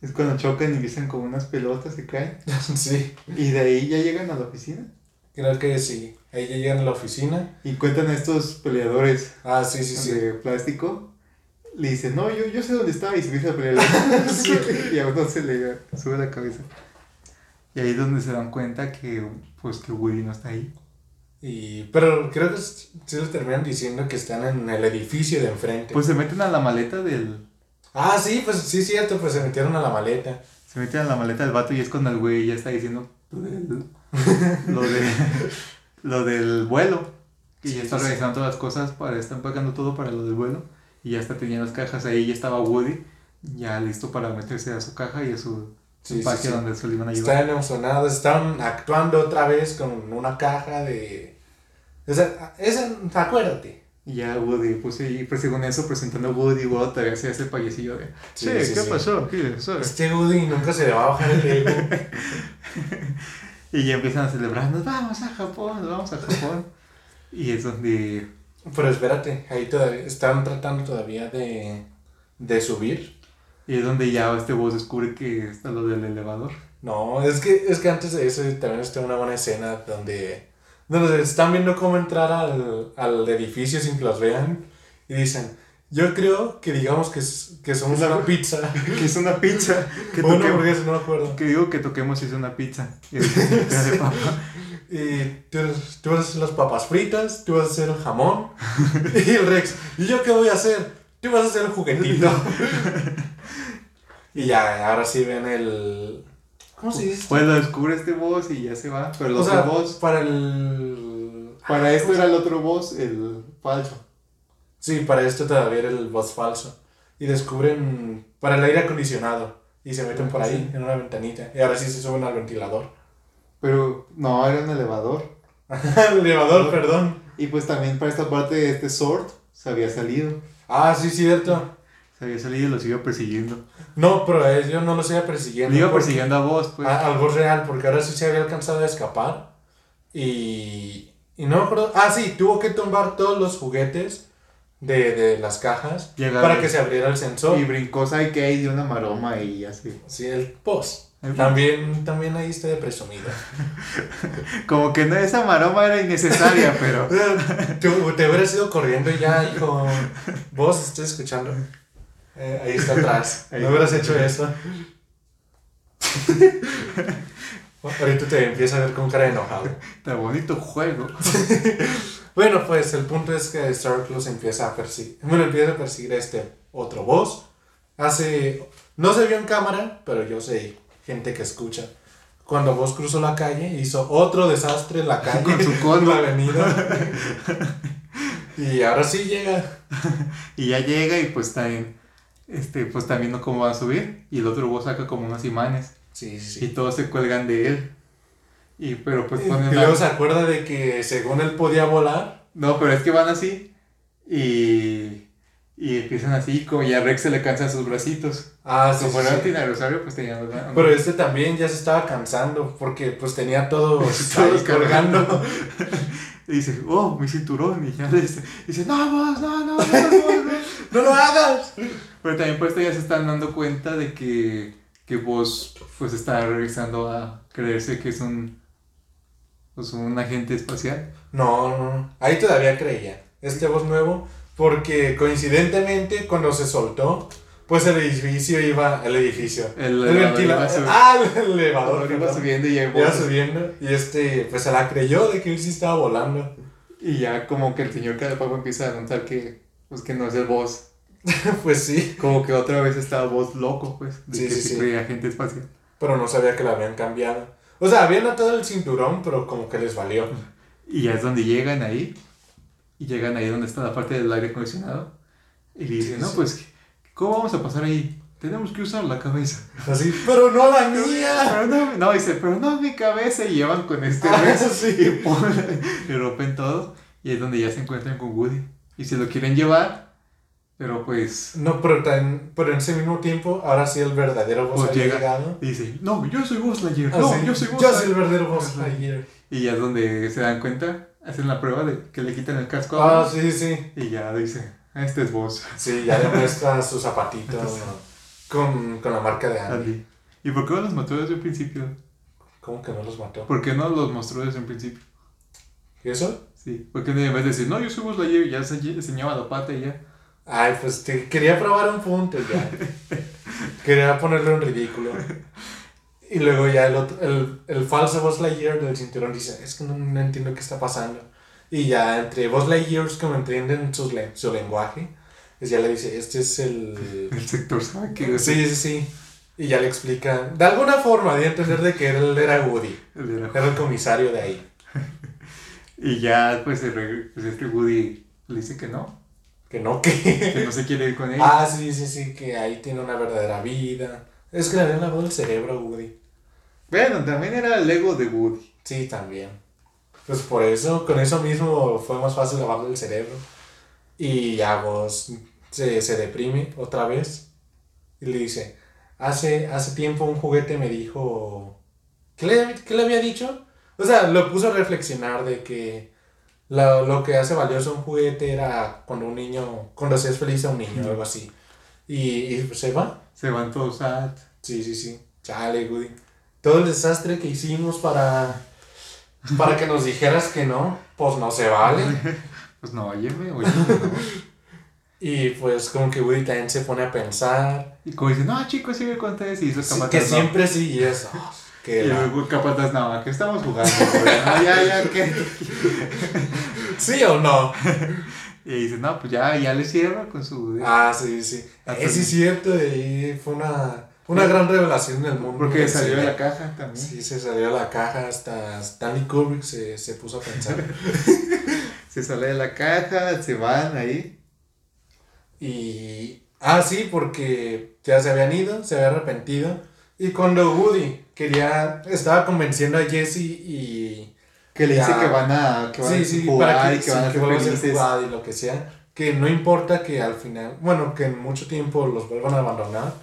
Es cuando chocan y empiezan como unas pelotas y caen. [LAUGHS] sí, Y de ahí ya llegan a la oficina. creo que sí. Ahí ya llegan a la oficina. Y cuentan a estos peleadores Ah, sí, sí, sí. de plástico. Le dicen, no, yo, yo sé dónde está. Y se empieza a pelear. [LAUGHS] Sí. y a uno se le sube la cabeza. Y ahí es donde se dan cuenta que, pues, que Woody no está ahí. Y, pero creo que sí les terminan diciendo que están en el edificio de enfrente. Pues se meten a la maleta del... ah, sí, pues sí, cierto, pues se metieron a la maleta. Se meten a la maleta del vato y es cuando el güey ya está diciendo lo del, [LAUGHS] lo de- lo del vuelo. Y Sí, ya está sí. realizando todas las cosas para, está empacando todo para lo del vuelo. Y ya está teniendo las cajas ahí, ya estaba Woody, ya listo para meterse a su caja y a su Sí, sí, empaque sí. donde se lo iban a llevar. Estaban emocionados, estaban actuando otra vez con una caja de... Esa, esa acuérdate. Y ya Woody, pues, y pues según eso, presentando a Woody, Woody todavía se hace payasillo de... Sí, Sí, sí, ¿qué sí. pasó? ¿Qué pasó?". Este Woody nunca se le va a bajar el ego. [LAUGHS] Y ya empiezan a celebrar, nos vamos a Japón, nos vamos a Japón. y es donde... Pero espérate, ahí todavía están tratando todavía de, de subir. Y es donde ya este voz descubre que está lo del elevador. No, es que, es que antes de eso también está una buena escena donde, donde están viendo cómo entrar al, al edificio sin que los vean y dicen, yo creo que digamos que, es- que somos una [LAUGHS] pizza. Que es una pizza. Que, [LAUGHS] una toquemos, no me acuerdo. que digo que toquemos es una pizza. [LAUGHS] Es de papa. Y tú, tú vas a hacer las papas fritas, tú vas a hacer el jamón. [LAUGHS] y el Rex, ¿y yo qué voy a hacer? Tú vas a hacer el juguetito. [LAUGHS] y ya, ahora sí ven el... ¿Cómo se dice? Pues lo descubre este boss y ya se va. Pero el o otro sea, boss, para el... para esto era el otro boss, el falso. Sí, para esto todavía era el boss falso. Y descubren para el aire acondicionado. Y se meten por ahí, Sí. en una ventanita. Y ahora sí se suben al ventilador. Pero no, era un elevador. [LAUGHS] el elevador, perdón. Y pues también para esta parte este Sword se había salido. Ah, sí, cierto. Se había salido y los iba persiguiendo. No, pero a él yo no los iba persiguiendo. Le iba persiguiendo a vos, pues. a- boss real, porque ahora sí se había alcanzado a escapar. Y. Y no me acuerdo. Ah, sí, tuvo que tumbar todos los juguetes de, de las cajas para que se abriera el sensor. Y brincó y dio una maroma y así. Sí, el boss. También, también ahí está de presumido. [LAUGHS] Como que no, esa maroma era innecesaria, [LAUGHS] pero. Tú te hubieras ido corriendo y ya, hijo. Vos estoy escuchando. Eh, ahí está atrás. [LAUGHS] Ahí. No hubieras hecho eso. Ahorita te empieza a ver con cara de enojado. Está bonito juego. Bueno, pues el punto es que Stark los empieza a perseguir. Bueno, empieza a perseguir a este otro boss. Hace. No se vio en cámara, pero yo sé gente que escucha. Cuando vos cruzó la calle, hizo otro desastre en la calle. Con su [LAUGHS] la avenida. [LAUGHS] y ahora sí llega. Y ya llega y pues está en. Este, pues está viendo cómo va a subir. Y el otro boss saca como unos imanes. Sí, sí, Y todos se cuelgan de él. Y pero pues ponen Y luego se acuerda de que según él podía volar. No, pero es que van así. Y. Y empiezan así, como ya Rex se le cansan sus bracitos. Ah, sí, Como sí, fuera sí. un tiranosaurio, pues tenía los bra- Pero este también ya se estaba cansando porque pues tenía todos, colgando. Y dice, oh, mi cinturón. Y ya le dice, dice, no, vos, no, no, no, no, no. ¡No lo hagas! Pero también esto ya se están dando cuenta de que, que vos pues está regresando a creerse que es un, pues, un agente espacial. No, no, no. Ahí todavía creía. Este voz nuevo. Porque coincidentemente cuando se soltó, pues el edificio iba. El edificio. El El, ventilador. Ah, el elevador. Iba subiendo y ya Iba subiendo. Y este, pues se la creyó de que él sí estaba volando. Y ya como que el señor Cadapago empieza a notar que, pues, que no es el boss. [LAUGHS] pues sí. Como que otra vez estaba voz loco, pues, de Sí, que sí, se sí. creía agente espacial. pero no sabía que la habían cambiado. O sea, habían atado el cinturón, pero como que les valió. Y ya es donde llegan ahí. Y llegan ahí donde está la parte del aire acondicionado. Y le dicen, no, Sí. pues, ¿cómo vamos a pasar ahí? Tenemos que usar la cabeza. [LAUGHS] Así, pero no la mía. Pero no, no, dice, pero no mi cabeza. Y llevan con este Ah, sí. [LAUGHS] y, ponen- y rompen todo. Y es donde ya se encuentran con Woody. Y se lo quieren llevar. Pero pues, No, pero, tan- pero en ese mismo tiempo, ahora sí el verdadero Buzz Pues llega. llegado. dice, no, yo soy Buzz Lightyear. Ah, no, sí, yo soy Buzz Yo soy Lightyear". el verdadero Buzz Lightyear. Y ya es donde se dan cuenta, hacen la prueba de que le quitan el casco a Ah, sí, sí. Y ya dice, este es Buzz. Sí, ya le muestra [LAUGHS] su zapatito con, con la marca de Andy. Andy. ¿Y por qué no los mató desde un principio? ¿Cómo que no los mató? ¿Por qué no los mostró desde un principio? ¿Y eso? Sí, porque en vez de decir, no, yo soy Buzz Lightyear, ya se enseñaba la pata y ya. Ay, pues te quería probar un punto ya. [LAUGHS] quería ponerle un ridículo. [LAUGHS] Y luego ya el, otro, el, el falso Buzz Lightyear del cinturón dice, es que no, no entiendo qué está pasando. Y ya entre Buzz Lightyears como entienden sus le- su lenguaje, pues ya le dice, este es el... [LAUGHS] El sector sabe que Sí, sí, sí. Y ya le explica, de alguna forma, de entender de que él era Woody, la- era el comisario de ahí. [LAUGHS] Y ya, pues, el pues este Woody le dice que no, Que no, que... [LAUGHS] que no se quiere ir con él. Ah, sí, sí, sí, que ahí tiene una verdadera vida. Es que le habían lavado el cerebro a Woody. Bueno, también era el ego de Woody. Sí, también. Pues por eso, con eso mismo fue más fácil lavarle el cerebro. Y ya vos se, se deprime otra vez. Y le dice, hace, hace tiempo un juguete me dijo... ¿Qué le, qué le había dicho? O sea, lo puso a reflexionar de que lo, lo que hace valioso un juguete era cuando un niño, cuando seas feliz a un niño, algo así. Y, y se va. Se van todos sad. Sí, sí, sí. Chale, Woody. Todo el desastre que hicimos para, para que nos dijeras que no, pues no se vale. [LAUGHS] Pues no, óyeme, óyeme, no. Y pues como que Woody también se pone a pensar. Y como dice, no, chicos, sigue con y hizo Sí, que no. siempre sí [LAUGHS] y eso. Que Y luego capataz, no, que estamos jugando. No, ya, ya, ¿qué? [LAUGHS] ¿Sí o no? Y dice, no, pues ya, ya le cierra con su... Ah, sí, sí. Ah, sí, pues- es cierto. Y fue una, una gran revelación en el mundo. porque del salió de la caja también. Sí, se salió de la caja. Hasta Stanley Kubrick se, se puso a pensar. [LAUGHS] Se sale de la caja, se van ahí. Y. Ah, sí, porque ya se habían ido, se había arrepentido. Y cuando Woody quería. Estaba convenciendo a Jesse y. Que le dice que van a, que van Sí, jugar para que, y que sí, van a que ser jugada y lo que sea. Que no importa que al final. Bueno, que en mucho tiempo los vuelvan a abandonar.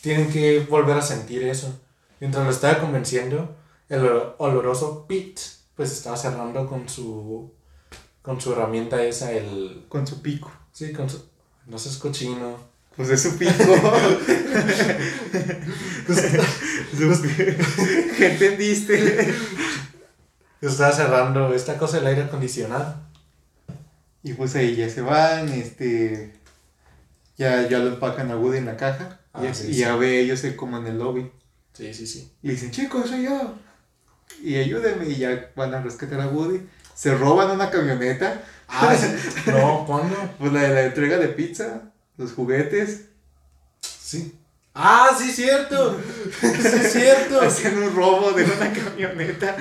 Tienen que volver a sentir eso. Mientras lo estaba convenciendo, el olor- oloroso Pete, pues estaba cerrando con su. Con su herramienta esa, el. Con su pico. Sí, con su. No seas cochino. Pues es su pico. Su pi- ¿Qué entendiste? Estaba cerrando esta cosa del aire acondicionado. Y pues ahí ya se van, este... Ya, ya lo empacan a Woody en la caja. Ah, y, sí, y sí. ya ve ellos como en el lobby. Sí, sí, sí. Y dicen, chicos, soy yo. Y ayúdenme. Y ya van a rescatar a Woody. Se roban una camioneta. Ah. [LAUGHS] No, ¿cuándo? Pues la de la entrega de pizza. Los juguetes. Sí. Ah, sí, cierto. Sí, cierto. [LAUGHS] Hacen un robo de una camioneta.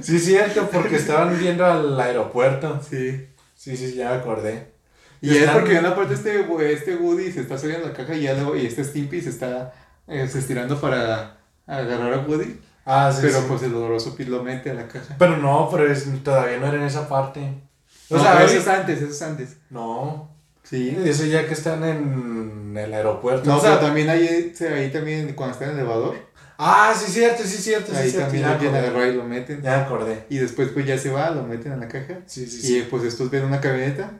Sí, cierto, porque estaban viendo al aeropuerto. Sí. Sí, sí, ya me acordé. Y es Están- porque en una parte este, este Woody se está subiendo a la caja y ya luego, y este Stimpy se está eh, se estirando para agarrar a Woody. Ah, sí, pero sí. pues el oloroso Pete lo mete a la caja. Pero no, pero es- todavía no era en esa parte. O No, sea, eso es antes, eso es antes. No. Sí. Eso ya que están en el aeropuerto. No, o sea, pero también ahí, ahí también cuando está en el elevador, Ah, sí, cierto, sí, cierto. Sí, ahí cierto, también acordé. agarrar y lo meten. Ya acordé. Y después pues ya se va, lo meten en la caja. Sí, sí, Y sí. eh, pues estos ven una camioneta.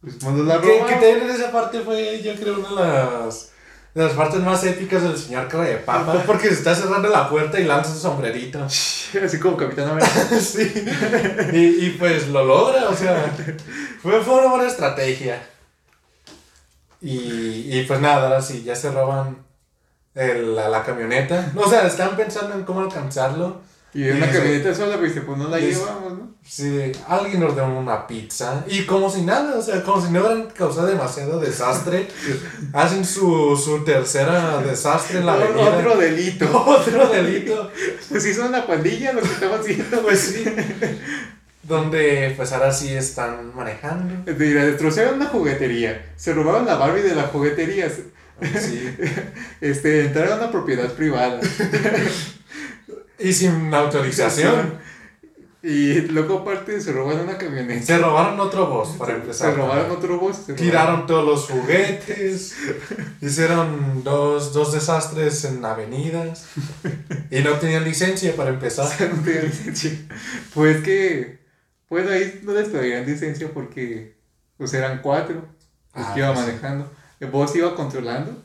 Pues cuando la Que, que también en esa parte fue, yo creo, una de las, de las partes más épicas del señor cara de papa. Porque se está cerrando la puerta y lanza su sombrerito. [LAUGHS] Así como Capitán América. [LAUGHS] sí. Y, y pues lo logra, o sea. Fue, fue una buena estrategia. Y, y pues nada, ahora sí, ya se roban el- la, la camioneta. O sea, están pensando en cómo alcanzarlo. Y una camioneta sola, pues pues no la llevamos, Sí, alguien ordenó una pizza y como si nada, o sea, como si no hubieran causado demasiado desastre, [LAUGHS] hacen su, su tercera desastre en la avenida. Otro delito. [LAUGHS] Otro delito. Pues sí, son una pandilla lo que estaba haciendo. Pues sí. Donde pues ahora sí están manejando. Mira, destrozaron una juguetería, se robaron la Barbie de la juguetería, Sí. [LAUGHS] este, entraron a una propiedad privada. Y sin autorización. Y luego aparte se robaron una camioneta. Se robaron otro boss para empezar. Se robaron otro bus. se Tiraron todos los juguetes. Hicieron dos, dos desastres en avenidas. Y no tenían licencia para empezar. [LAUGHS] no tenían licencia. Pues que, pues ahí no les pedían licencia porque pues eran cuatro los Ah, que iba pues manejando. El boss iba controlando.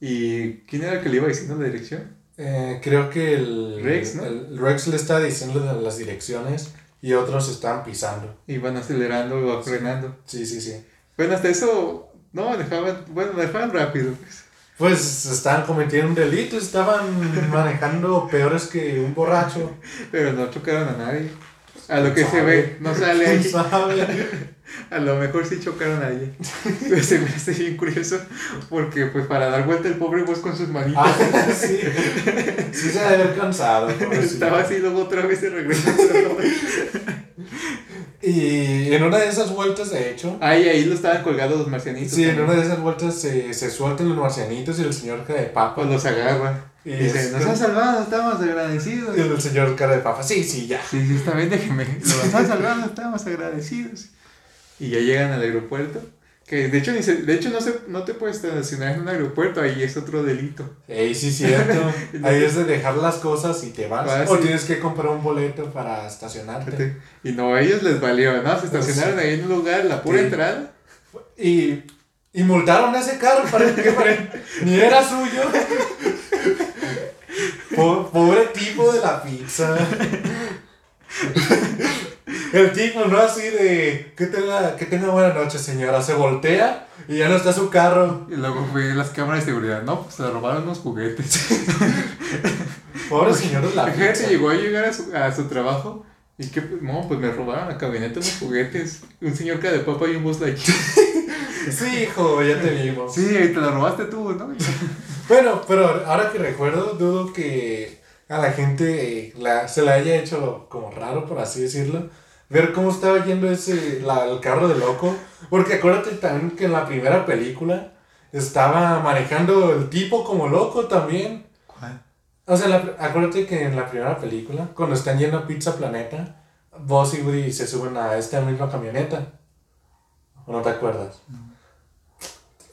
¿Y quién era el que le iba diciendo la dirección? Eh, creo que el Rex, ¿no? el Rex le está diciendo la- las direcciones y otros estaban pisando. Iban acelerando, iba frenando. Sí, sí, sí. Bueno, hasta eso no manejaban, bueno, manejaban rápido. pues. Pues estaban cometiendo un delito, estaban manejando peores que un borracho. [LAUGHS] Pero no chocaron a nadie. A lo que se ve, no sale ahí. ¿Sabe? A lo mejor sí chocaron a alguien. [LAUGHS] Pero se me hace bien curioso porque pues para dar vuelta el pobre vos con sus manitas. Ah, sí. Sí se debe haber cansado. [LAUGHS] Estaba así, luego otra vez se regresó. [LAUGHS] Y en una de esas vueltas, de hecho, Ahí, ahí lo estaban colgados los marcianitos. sí, en una de esas vueltas se, se sueltan los marcianitos y el señor cara de papa. Pues los agarra. Y dice, nos han salvado, estamos agradecidos. Y el señor cara de papa, sí, sí, ya. Sí, sí, está bien, déjeme. Nos han salvado, estamos agradecidos. Y ya llegan al aeropuerto. Que de hecho, ni se- de hecho no, se, no te puedes estacionar en un aeropuerto, ahí es otro delito. Ey, sí, cierto. [LAUGHS] Ahí es de dejar las cosas y te vas. O sí. tienes que comprar un boleto para estacionarte. Y no, a ellos les valió, ¿no? Se estacionaron ahí en un lugar, la pura Sí. entrada. Y, y multaron a ese carro para que [LAUGHS] ni era suyo. [LAUGHS] Po- Pobre tipo de la pizza. El tipo no así de que tenga, que tenga buena noche señora, se voltea y ya no está su carro. Y luego fue las cámaras de seguridad, no, pues se robaron unos juguetes. Pobre señor de la La gente llegó a llegar a su, a su trabajo y que, no, pues me robaron la camioneta unos juguetes. Un señor cara de papa y un bus like. [LAUGHS] Sí, hijo, ya te vimos. Sí, te la robaste tú, ¿no? [LAUGHS] Bueno, pero ahora que recuerdo, dudo que a la gente eh, la, se le haya hecho como raro, por así decirlo, ver cómo estaba yendo ese, la- el carro de loco. Porque acuérdate también que en la primera película estaba manejando el tipo como loco también. ¿Cuál? O sea, la- acuérdate que en la primera película, cuando están yendo a Pizza Planeta, Buzz y Woody se suben a esta misma camioneta. ¿O no te acuerdas?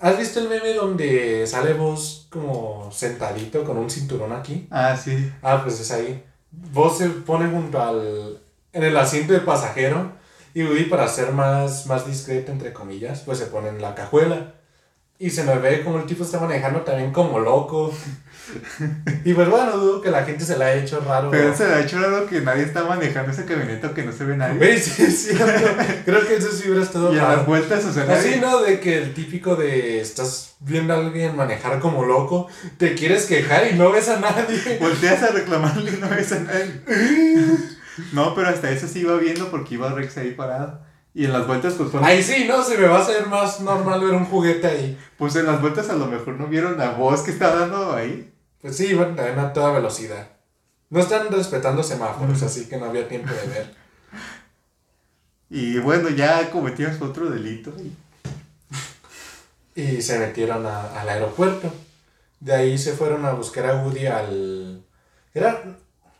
¿Has visto el meme donde sale Buzz como sentadito con un cinturón aquí? Ah, sí. Ah, pues es ahí. Buzz se pone junto al... en el asiento de pasajero y Woody para ser más, más discreto, entre comillas, pues se pone en la cajuela. Y se me ve como el tipo está manejando también como loco. [LAUGHS] Y pues bueno, dudo que la gente se la haya hecho raro. Pero se le ha hecho raro que nadie está manejando esa camioneta que no se ve nadie. Güey, sí, es cierto. Creo que eso sí hubiera estado Y a las vueltas, o sea, Así, nadie- ¿no? De que el típico de estás viendo a alguien manejar como loco, te quieres quejar y no ves a nadie. volteas a reclamarle y no ves a nadie. [LAUGHS] No, pero hasta eso sí iba viendo porque iba Rex ahí parado. Y en las vueltas, pues fueron- Ahí sí, ¿no? Se me va a hacer más normal ver un juguete ahí. Pues en las vueltas a lo mejor no vieron la voz que está dando ahí. Pues sí, iban también a toda velocidad. No están respetando semáforos, así que no había tiempo de ver. Y bueno, ya cometimos otro delito. Y se metieron a- al aeropuerto. De ahí se fueron a buscar a Woody al... Era...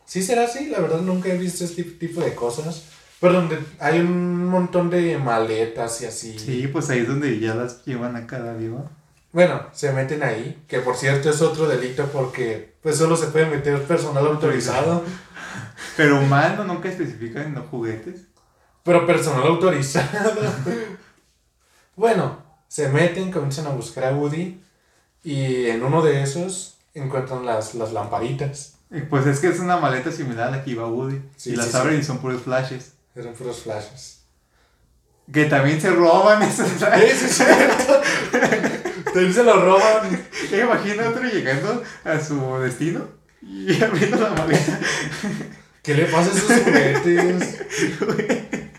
Sí será así, la verdad nunca he visto este tipo de cosas. Pero donde hay un montón de maletas y así. Sí, pues ahí es donde ya las llevan a cada viva. Bueno, se meten ahí, que por cierto es otro delito porque pues solo se puede meter personal autorizado. [LAUGHS] Pero humano nunca especifican en los juguetes. Pero personal autorizado. [LAUGHS] bueno, se meten, comienzan a buscar a Woody y en uno de esos encuentran las, las lamparitas. Pues es que es una maleta similar a la que iba Woody. Sí, y las sí, abren sí. y son puros flashes. Eran puros flashes. Que también se roban esos flashes. Eso es cierto. También se lo roban. [LAUGHS] Imagina otro llegando a su destino y [LAUGHS] abriendo la maleta. ¿Qué le pasa a esos juguetes? [LAUGHS]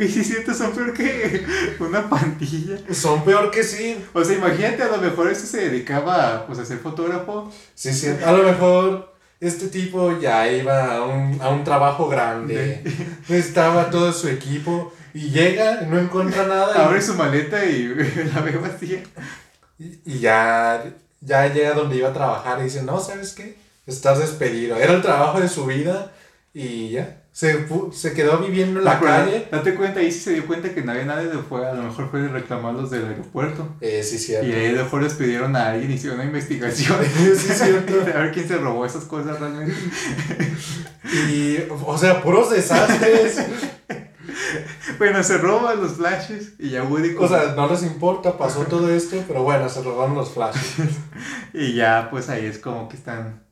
Y si sientes son peor que una pandilla. Son peor que sí. O sea, imagínate, a lo mejor este se dedicaba pues, a ser fotógrafo. Sí, sí. A lo mejor este tipo ya iba a un, a un trabajo grande. Estaba todo su equipo. Y llega, no encuentra nada. y- Abre su maleta y [LAUGHS] la ve vacía. Y, y ya, ya llega donde iba a trabajar y dice, no, ¿sabes qué? Estás despedido. Era el trabajo de su vida y ya. Se, se quedó viviendo en la calle. Date cuenta, ahí sí se dio cuenta que no había nadie de fuera. A lo mejor fue de reclamar los del aeropuerto. Eh, sí, cierto. Y ahí a lo mejor despidieron a alguien, hicieron una investigación. [LAUGHS] Sí, [LAUGHS] cierto. a ver quién se robó esas cosas realmente. Y, o sea, puros desastres. [LAUGHS] Bueno, se roban los flashes y ya Woody. O como- sea, no les importa, pasó todo esto, pero bueno, se robaron los flashes. Y ya, pues ahí es como que están.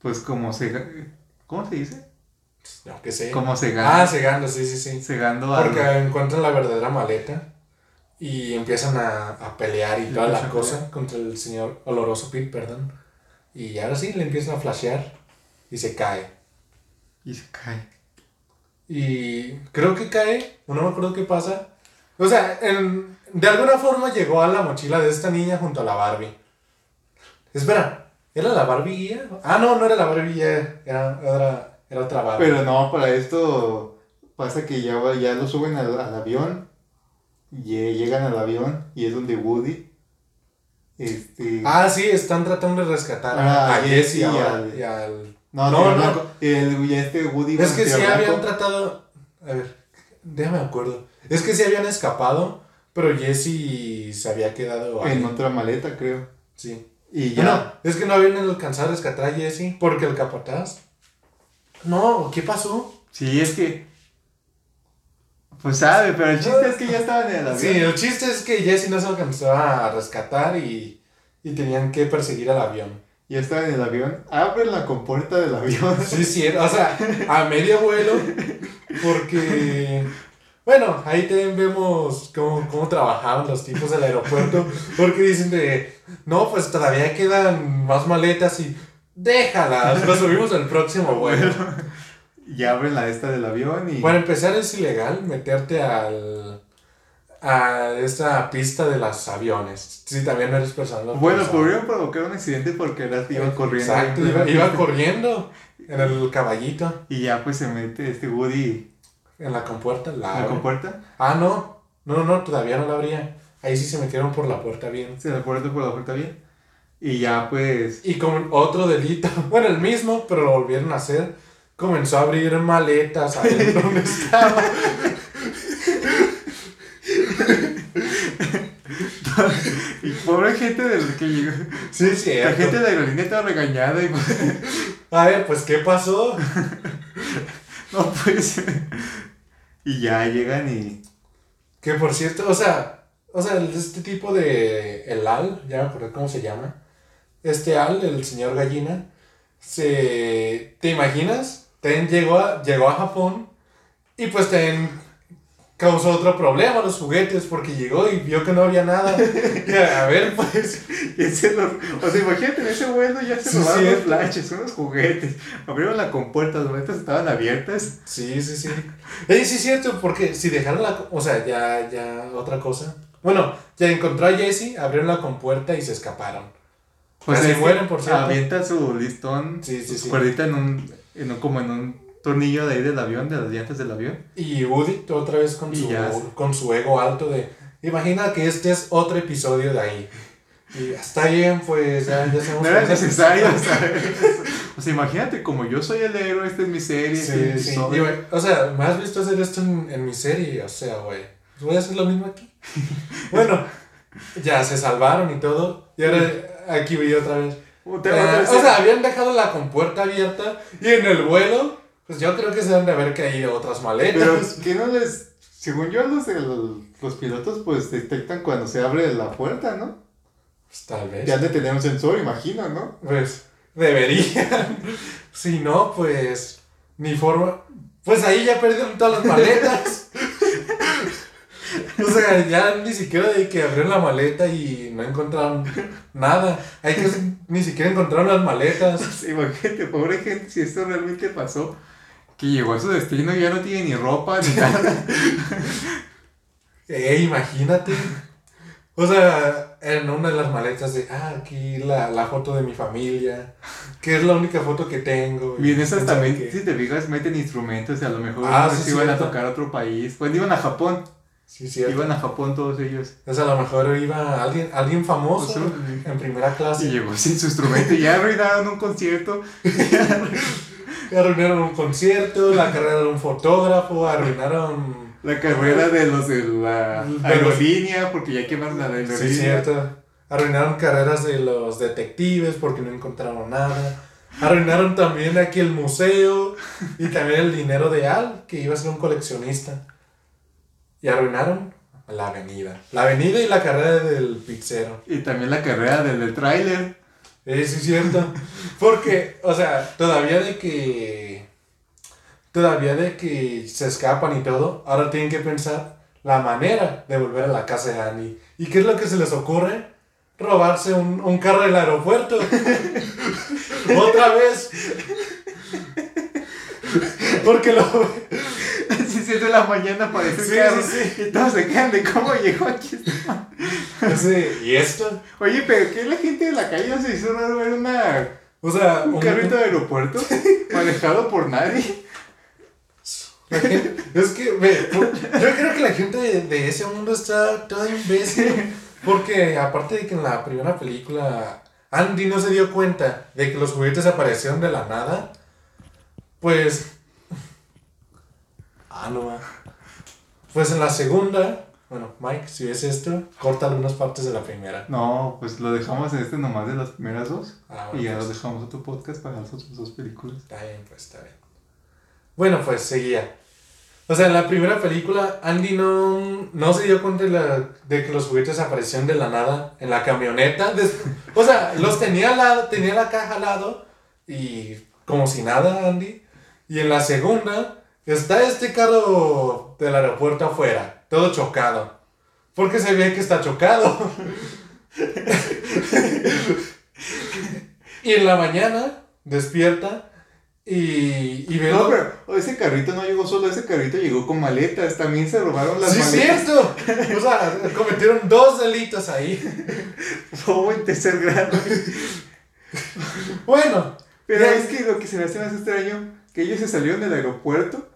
Pues como se. ¿Cómo se dice? Yo qué sé. Como Ah, cegando. cegando, sí, sí, sí. cegando a. Porque encuentran la verdadera maleta y empiezan a, a pelear y toda la cosa contra el señor oloroso Pete, perdón. Y ahora sí, le empiezan a flashear y se cae. Y se cae. Y creo que cae, o no me acuerdo qué pasa. O sea, en- de alguna forma llegó a la mochila de esta niña junto a la Barbie. Espera, ¿era la Barbie guía? Ah, no, no era la Barbie guía, era, era, era otra Barbie. Pero no, para esto pasa que ya, ya lo suben al, al avión. Y eh, llegan al avión y es donde Woody. Este. Ah, sí, están tratando de rescatar Ah, a Jesse Jesse y al- y al... no, no, no, no. El, este Woody. Es que sí habían tratado... A ver, déjame acuerdo. Es que sí habían escapado, pero Jesse se había quedado ahí. En otra maleta, creo. Sí. Y Ya. ya. No, es que no habían alcanzado a rescatar a Jesse porque el capataz. No, ¿qué pasó? Sí, es que. Pues sabe, pero el chiste es que ya estaban en el avión. Sí, el chiste es que Jesse no se alcanzó a rescatar y, y tenían que perseguir al avión. Ya estaban en el avión. Abren la compuerta del avión. [LAUGHS] Sí, sí, o sea, a medio vuelo, porque, bueno, ahí también vemos cómo, cómo trabajaban los tipos del aeropuerto, porque dicen de, no, pues todavía quedan más maletas y déjalas, lo subimos al próximo vuelo. Y abren la esta del avión y. Para empezar es ilegal meterte al, a esta pista de los aviones, si también eres persona. Bueno, pudieron provocar un accidente porque el iba corriendo. Exacto, iba, iba [LAUGHS] corriendo en el caballito, Y ya pues se mete este Woody en la compuerta, la en la compuerta. Ah, no. No, no, todavía no la abría. Ahí sí se metieron por la puerta bien. Se la puerta por la puerta bien. Y ya pues. Y con otro delito, [LAUGHS] bueno, el mismo, pero lo volvieron a hacer. Comenzó a abrir maletas ahí donde [LAUGHS] estaba. [LAUGHS] Y pobre gente del que llegó. Sí, sí. La gente de la aerolínea estaba regañada y pues. A ver, pues, ¿qué pasó? No pues. Y ya llegan y. Que por cierto, o sea, o sea, este tipo de. El Al, ya me acordé cómo se llama. Este Al, el señor gallina, se. ¿Te imaginas? Ten llegó a, llegó a Japón y pues ten causó otro problema los juguetes porque llegó y vio que no había nada. [LAUGHS] A, ver, pues. lo- o sea, imagínate, en ese vuelo ya se robaron sí. los flashes, unos juguetes. Abrieron la compuerta, las maletas estaban abiertas. Sí, sí, sí. Eh, sí, es cierto, porque si dejaron la. O sea, ya, ya, otra cosa. Bueno, ya encontró a Jesse, abrieron la compuerta y se escaparon. Pues que mueren, por cierto. Avienta su listón, Sí, sí, su cuerdita en un, en un, como en un tornillo de ahí del avión, de las llantas del avión. Y Woody otra vez con Y su, ya. con su ego alto de, imagina que este es otro episodio de ahí. Y está bien, pues ya, ya sabemos [LAUGHS] No era necesario. [LAUGHS] O sea, imagínate, como yo soy el héroe, esta es mi serie, este Sí, mi sí. Y, o sea, me has visto hacer esto en, en mi serie, o sea, güey. voy a hacer lo mismo aquí. [LAUGHS] bueno, ya se salvaron y todo. Y ahora aquí voy otra vez. Otra- Ah, o sea, habían dejado la compuerta abierta y en el vuelo, pues yo creo que se deben de haber caído otras maletas. Pero que no les. Según yo, los, del- los pilotos, pues detectan cuando se abre la puerta, ¿no? Pues, tal vez. Ya han de tener un sensor, imagino, ¿no? Pues deberían. [LAUGHS] si no, pues ni forma. Pues ahí ya perdieron todas las maletas. O sea, ya ni siquiera de que abrieron la maleta y no encontraron nada. Hay que ni siquiera encontraron las maletas. [LAUGHS] Imagínate, pobre gente, si esto realmente pasó. que llegó a su destino y ya no tiene ni ropa ni [LAUGHS] nada. Eh, imagínate. O sea, en una de las maletas de, ah, aquí la, la foto de mi familia, que es la única foto que tengo. Y en esas también, si te fijas, meten instrumentos y a lo mejor Ah, sí, iban a tocar a otro país. Pues iban a Japón. Sí, cierto. Iban a Japón todos ellos. O sea, a lo mejor iba alguien, alguien famoso Pues, en, primera Y clase. llegó sin su instrumento y ya arruinaron un concierto. [LAUGHS] Arruinaron un concierto, la carrera de un fotógrafo, arruinaron... La carrera de los de la aerolínea, porque ya quemaron la aerolínea. Sí, cierto. Arruinaron carreras de los detectives porque no encontraron nada. Arruinaron también aquí el museo y también el dinero de Al, que iba a ser un coleccionista. Y arruinaron la avenida. La avenida y la carrera del pizzero. Y también la carrera del, del tráiler. Eh, sí, es cierto. Porque, o sea, todavía de que. Todavía de que se escapan y todo, ahora tienen que pensar la manera de volver a la casa de Annie. ¿Y qué es lo que se les ocurre? Robarse un, un carro del aeropuerto. [LAUGHS] Otra vez. Porque lo. Así siete de la mañana Sí, el carro. sí, Y todos se quedan de cómo llegó aquí. Sí, ¿Y esto? Oye, pero ¿qué la gente de la calle no se hizo raro ver una, O sea, un carrito de aeropuerto manejado por nadie? Es que, ve, yo creo que la gente de, de ese mundo está toda imbécil. Porque aparte de que en la primera película Andy no se dio cuenta de que los juguetes aparecieron de la nada, pues... Ah, no va. Pues en la segunda, bueno, Mike, si ves esto, corta algunas partes de la primera. No, pues lo dejamos en este nomás de las primeras dos. Ah, Y ya pues, lo dejamos a tu podcast para las otras dos películas. Está bien, pues está bien. Bueno, pues seguía. O sea, en la primera película, Andy no, no se dio cuenta de, la- de que los juguetes aparecían de la nada en la camioneta. Des- o sea, los tenía al lado, tenía la caja al lado y como si nada, Andy. Y en la segunda, está este carro del aeropuerto afuera, todo chocado. Porque se ve que está chocado. y en la mañana, despierta y, y ve No, pero ese carrito no llegó solo, ese carrito llegó con maletas. También se robaron las Sí, es maletas. cierto. O sea, cometieron dos delitos ahí. Robo en tercer grado. Bueno, Pero Ya. es que lo que se me hace más extraño, que ellos se salieron del aeropuerto,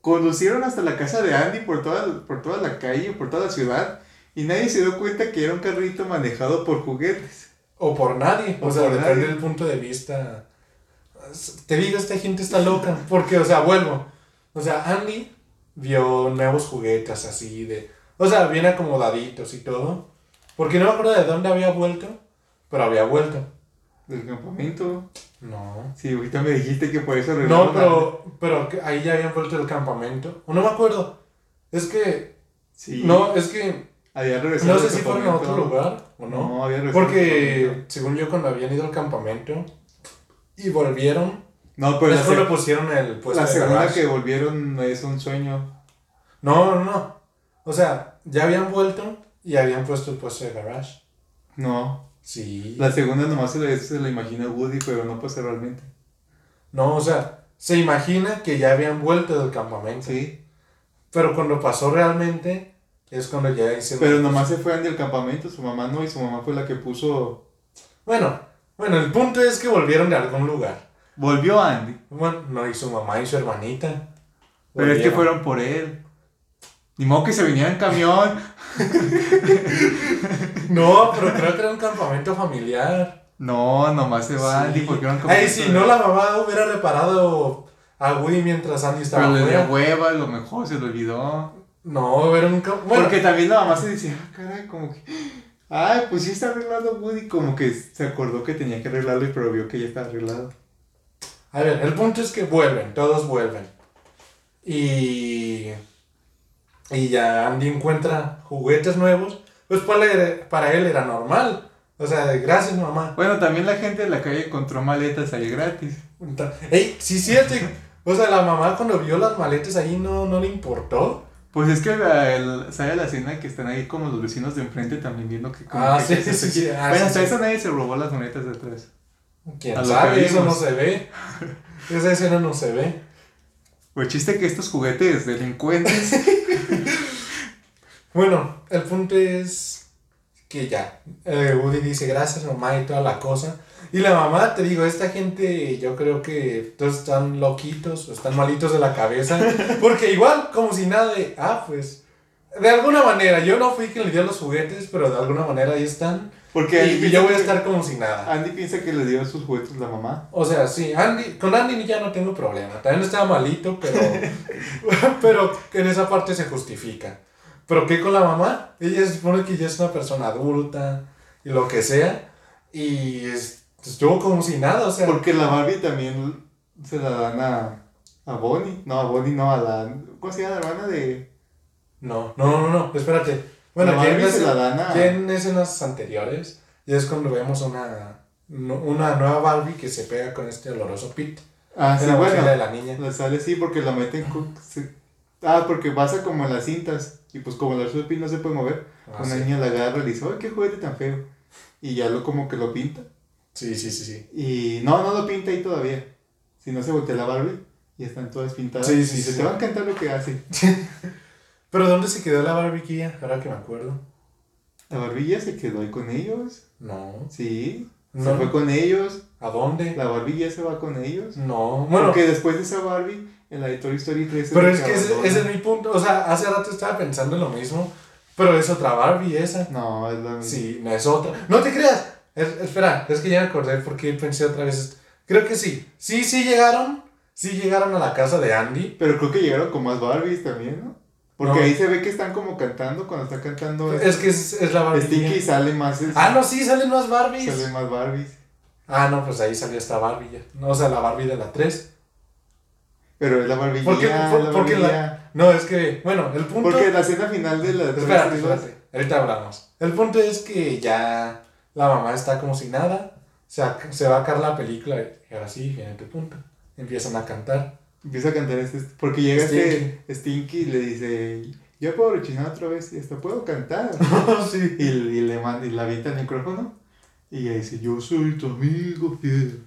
conducieron hasta la casa de Andy por toda, por toda la calle, por toda la ciudad, y nadie se dio cuenta que era un carrito manejado por juguetes. o por nadie. O, O sea, depende del punto de vista. Te digo, esta gente está loca. Porque, o sea, vuelvo. O sea, Andy vio nuevos juguetes así de. O sea, bien acomodaditos y todo. Porque no me acuerdo de dónde había vuelto. Pero había vuelto. Del campamento. No. Sí, ahorita me dijiste que por eso No, pero, pero ahí ya habían vuelto del campamento. O no me acuerdo. Es que. Sí. No, es que. Había regresado No sé si fueron a otro lugar o no. No, había regresado Porque, según yo, cuando habían ido al campamento y volvieron, No, pero después le pusieron el puesto la segunda garage. que volvieron es un sueño. No, no, no. O sea, ya habían vuelto y habían puesto el puesto de garage. No. Sí. La segunda nomás se la, se la imagina Woody, pero no pasa realmente. No, o sea, se imagina que ya habían vuelto del campamento. Sí. Pero cuando pasó realmente, es cuando ya hicieron. Pero nomás se fue Andy al campamento, su mamá no, y su mamá fue la que puso. Bueno, bueno, el punto es que volvieron de algún lugar. Volvió Andy. Bueno, no, y su mamá y su hermanita. Pero es que fueron por él. Ni modo que se viniera en camión. [LAUGHS] No, pero creo que era un campamento familiar. No, nomás se va Andy Sí. porque era un Ay, campamento si de- no, la mamá hubiera reparado a Woody mientras Andy estaba Pero le dio hueva, a lo mejor se lo olvidó. No, era un campo. Bueno, Porque también la mamá se decía, ah, caray, como que. Ay, pues sí está arreglado Woody. Como que se acordó que tenía que arreglarlo, pero vio que ya está arreglado. a ver, el punto es que vuelven, todos vuelven. Y. Y ya Andy encuentra juguetes nuevos. Pues para él, era normal. O sea, gracias mamá. Bueno, también la gente de la calle encontró maletas ahí gratis. Ey, sí, cierto. O sea, la mamá cuando vio las maletas ahí no, no le importó. Pues es que el- sale la escena que están ahí como los vecinos de enfrente también viendo que como Ah, que- sí, se- sí, sí. Ah, bueno, sí, hasta sí. eso nadie se robó las monedas de atrás. ¿Quién A sabe? Eso no se ve. [LAUGHS] Esa escena no se ve. El chiste que estos juguetes delincuentes. [LAUGHS] Bueno, el punto es que ya, eh, Woody dice gracias mamá y toda la cosa. Y la mamá, te digo, esta gente yo creo que todos están loquitos o están malitos de la cabeza. [LAUGHS] Porque igual, como si nada de, ah, pues, de alguna manera, yo no fui quien le dio los juguetes, pero de alguna manera ahí están. Porque Y, y yo voy a estar como si nada. Andy piensa que le dio sus juguetes la mamá. O sea, sí, Andy, con Andy ya no tengo problema. También estaba malito, pero, [LAUGHS] [LAUGHS] pero en esa parte se justifica. Pero ¿qué con la mamá? Ella se supone que ya es una persona adulta y lo que sea. Y es- estuvo como si nada, o sea. Porque la Barbie también se la dan a, a Bonnie. No, a Bonnie no, a la. ¿Cómo se llama la hermana de.? No, no, no, no, espérate. Bueno, La Barbie se la dan a- en escenas anteriores, ya es cuando vemos una, una nueva Barbie que se pega con este oloroso Pit. Ah, sí, bueno. de la niña. La sale sí, porque la meten. con- Ah, porque pasa como en las cintas. Y pues como la Pit no se puede mover, Ah, una sí. niña la agarra y le dice, ¡ay, qué juguete tan feo! Y ya lo como que lo pinta. sí, sí, sí, sí. Y no, no lo pinta ahí todavía. Si no se voltea la Barbie y están todas pintadas. Sí, sí, y se sí. te va a encantar lo que hace. [LAUGHS] Pero ¿dónde se quedó la barbiquilla? Ahora que me acuerdo. La Barbie ya se quedó ahí con ellos. No. Sí. Se fue con ellos. ¿A dónde? La Barbie ya se va con ellos. No. Bueno, Porque después de esa Barbie, en la de Toy Story 3 pero es que ese, ese es mi punto. O sea, hace rato estaba pensando en lo mismo. Pero es otra Barbie esa. No, es la misma. Sí, no es otra. No te creas. Es- espera, es que ya me acordé porque pensé otra vez. Creo que sí. Sí, sí llegaron. Sí llegaron a la casa de Andy. Pero creo que llegaron con más Barbies también, ¿no? Porque No. ahí se ve que están como cantando cuando está cantando Es que es, es la Barbie. Stinky sale más es- Ah, no, sí, salen más Barbies. salen más Barbies. Ah, no, pues ahí salió esta Barbie ya. No, o sea, la Barbie de la 3. Pero es la Barbie Porque, por- la porque la-. No, es que, bueno, el punto. Porque la escena final de la Espérate, Story 2 espérate. Ahorita hablamos. El punto es que ya la mamá está como si nada. Se, se va a acabar la película y ahora sí, tu punto. Empiezan a cantar. empieza a cantar este. Porque llega Stinky. este Stinky y le dice: Yo puedo rechinar otra vez y hasta puedo cantar. [LAUGHS] sí. y, y le y le avienta el micrófono. Y ella dice: Yo soy tu amigo fiel.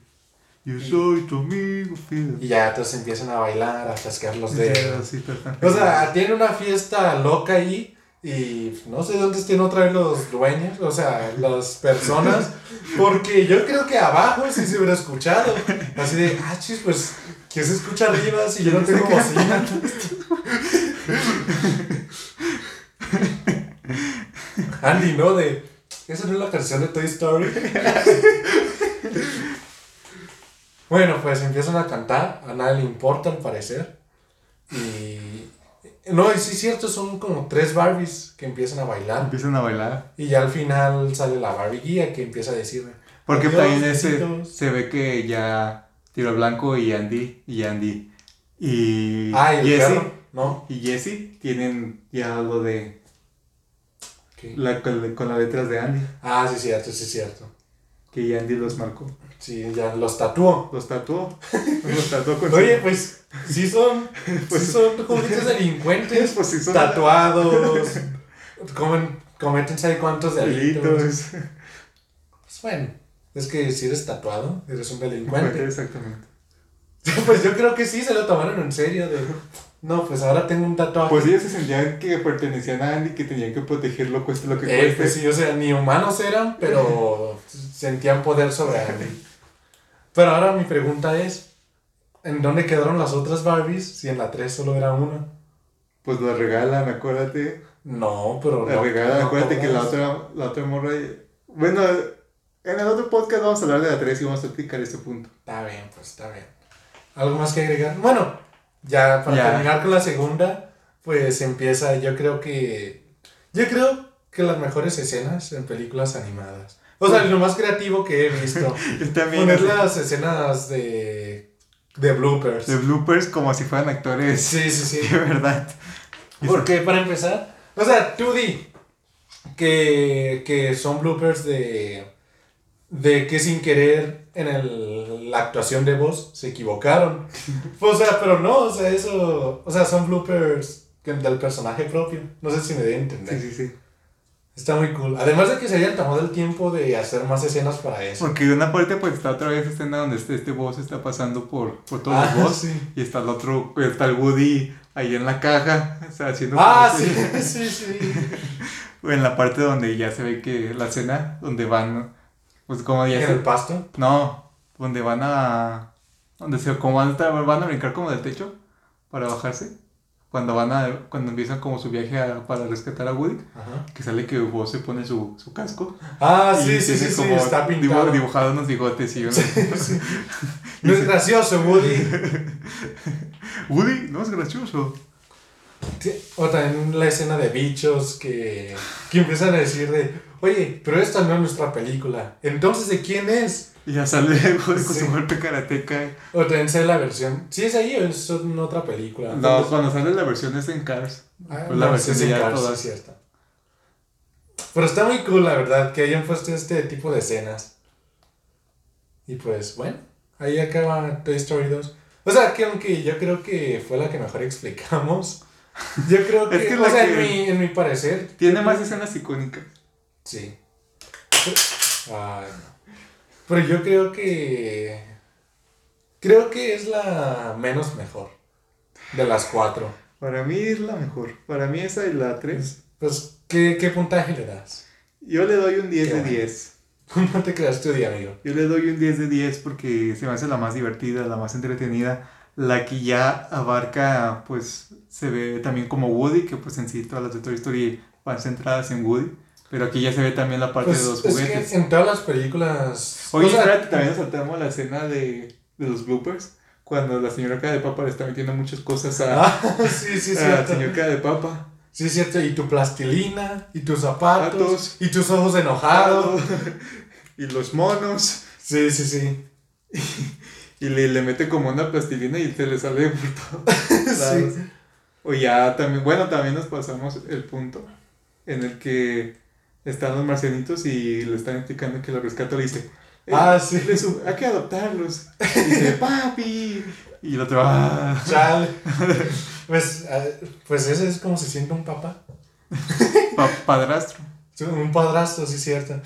Yo soy tu amigo fiel. Y ya entonces empiezan a bailar, a chasquear los dedos. Sí, O sea, tiene una fiesta loca ahí. Y no sé dónde estén otra vez los dueños, o sea, las personas. [LAUGHS] Porque yo creo que abajo sí se hubiera escuchado. Así de, ah, chis, pues, ¿qué se escucha arriba si yo no tengo bocina? Andy, ¿no? De, ¿esa no es la canción de Toy Story? [LAUGHS] bueno, pues empiezan a cantar, a nadie le importa al parecer. Y. No, y sí es cierto, son como tres Barbies que empiezan a bailar. Empiezan a bailar. Y ya al final sale la Barbie guía que empieza a decirme. Porque también ese, besitos. se ve que ya Tiro Blanco y Andy y Andy y Ah, y el Jesse ¿no? y Jesse tienen ya algo de ¿Qué? la, con, con las letras de Andy Ah, sí es cierto, sí es cierto. que Andy los marcó Sí, ya los tatuó. los tatuó los tatuó con [LAUGHS] Oye, pues, sí son, Pues- [LAUGHS] sí son juguetes delincuentes. [LAUGHS] pues sí son Tatuados. Comen, cometen sabe cuántos delitos. delitos Pues bueno, es que si eres tatuado, eres un delincuente. exactamente pues yo creo que sí se lo tomaron en serio. De, no, pues ahora tengo un tatuaje. pues ellos se sentían que pertenecían a Andy que tenían que protegerlo cueste lo que Eh, cueste pues sí, o sea, ni humanos eran, pero sentían poder sobre Andy. Pero ahora mi pregunta es, ¿en dónde quedaron las otras Barbies si en la 3 solo era una? pues la regalan acuérdate No, pero La no. regalan, no acuérdate que la otra, la otra morra. Bueno, en el otro podcast vamos a hablar de la 3 y vamos a explicar ese punto. Está bien, pues está bien. ¿Algo más que agregar? Bueno, ya para Ya. terminar con la segunda, pues empieza, yo creo que... Yo creo que las mejores escenas en películas animadas. O sea, lo más creativo que he visto. [LAUGHS] También. Poner las escenas de, de bloopers. De bloopers como si fueran actores Sí, sí, sí. [LAUGHS] de verdad. [LAUGHS] Porque para empezar, o sea, tú di que, que son bloopers de, de que sin querer en el, la actuación de voz se equivocaron. o sea, pero no, o sea, eso, o sea, son bloopers del personaje propio. No sé si me a entender. Sí, sí, sí. Está muy cool. Además de que se hayan tomado el tiempo de hacer más escenas para eso. Porque de una parte pues está otra vez escena donde este, este boss está pasando por, por todos Ah, los boss. sí. Y está el otro, está el Woody ahí en la caja, o sea, haciendo Ah, [LAUGHS] sí, sí, sí. [LAUGHS] o en la parte donde ya se ve que la escena, donde van, pues como ya ¿En se... el pasto? No, donde van a... Donde se, como van a, van a brincar como del techo para bajarse. Cuando van a, cuando empiezan como su viaje a- para rescatar a Woody, Ajá. que sale que Woody se pone su, su casco. Ah, sí, sí, sí, sí, está pintado. dibujado unos bigotes y unos- Sí. [LAUGHS] No es gracioso, Woody. [LAUGHS] Woody, no es gracioso. Sí, O también la escena de bichos que, que empiezan a decir de, oye, pero esta no es nuestra película. Entonces, ¿de quién es? Y ya sale [LAUGHS] con Sí. su golpe karateca. O también sale la versión. ¿Sí es ahí o es en otra película? No, cuando sale la versión es en Cars. Ah, Pues la no, versión sí, de sí, ya claro, todas. sí, es. Pero está muy cool, la verdad, que hayan puesto este tipo de escenas. Y pues, bueno, ahí acaba Toy Story 2. O sea, que aunque yo creo que fue la que mejor explicamos, [LAUGHS] yo creo [LAUGHS] que, Es que o sea, que- en, mi, en mi parecer... Tiene más escenas icónicas. Sí. Ay, no. Pero yo creo que... Creo que es la menos mejor de las cuatro. Para mí es la mejor. Para mí esa es la 3. Pues, ¿qué, qué puntaje le das? Yo le doy un 10 Qué de bueno. 10. [LAUGHS] No te creas tu día, amigo. Yo le doy un 10 de 10 porque se me hace la más divertida, la más entretenida. La que ya abarca, pues, se ve también como Woody, que pues en sí todas las de Toy Story van centradas en Woody. Pero aquí ya se ve también la parte Pues, de los es juguetes. que en todas las películas... Oye, o sea, espérate, también nos saltamos la escena de, de los bloopers. Cuando la señora cara de papa le está metiendo muchas cosas a, [LAUGHS] Ah, sí, sí, a la señora cara de papa. Sí, cierto. Y tu plastilina, y tus zapatos, y tus ojos enojados. [LAUGHS] y los monos. Sí, sí, sí. Y le, le mete como una plastilina y se le sale por todos [LAUGHS] lados. O ya también, bueno, también nos pasamos el punto en el que están los marcianitos y le están explicando que lo rescata le dice, "Eh, Ah, sí. hay que adoptarlos. Y dice, [LAUGHS] papi. Y el otro, ah. Chale. Pues, ah, pues ese es como se siente un papá. [LAUGHS] Pa- padrastro. Un padrastro, sí, cierto.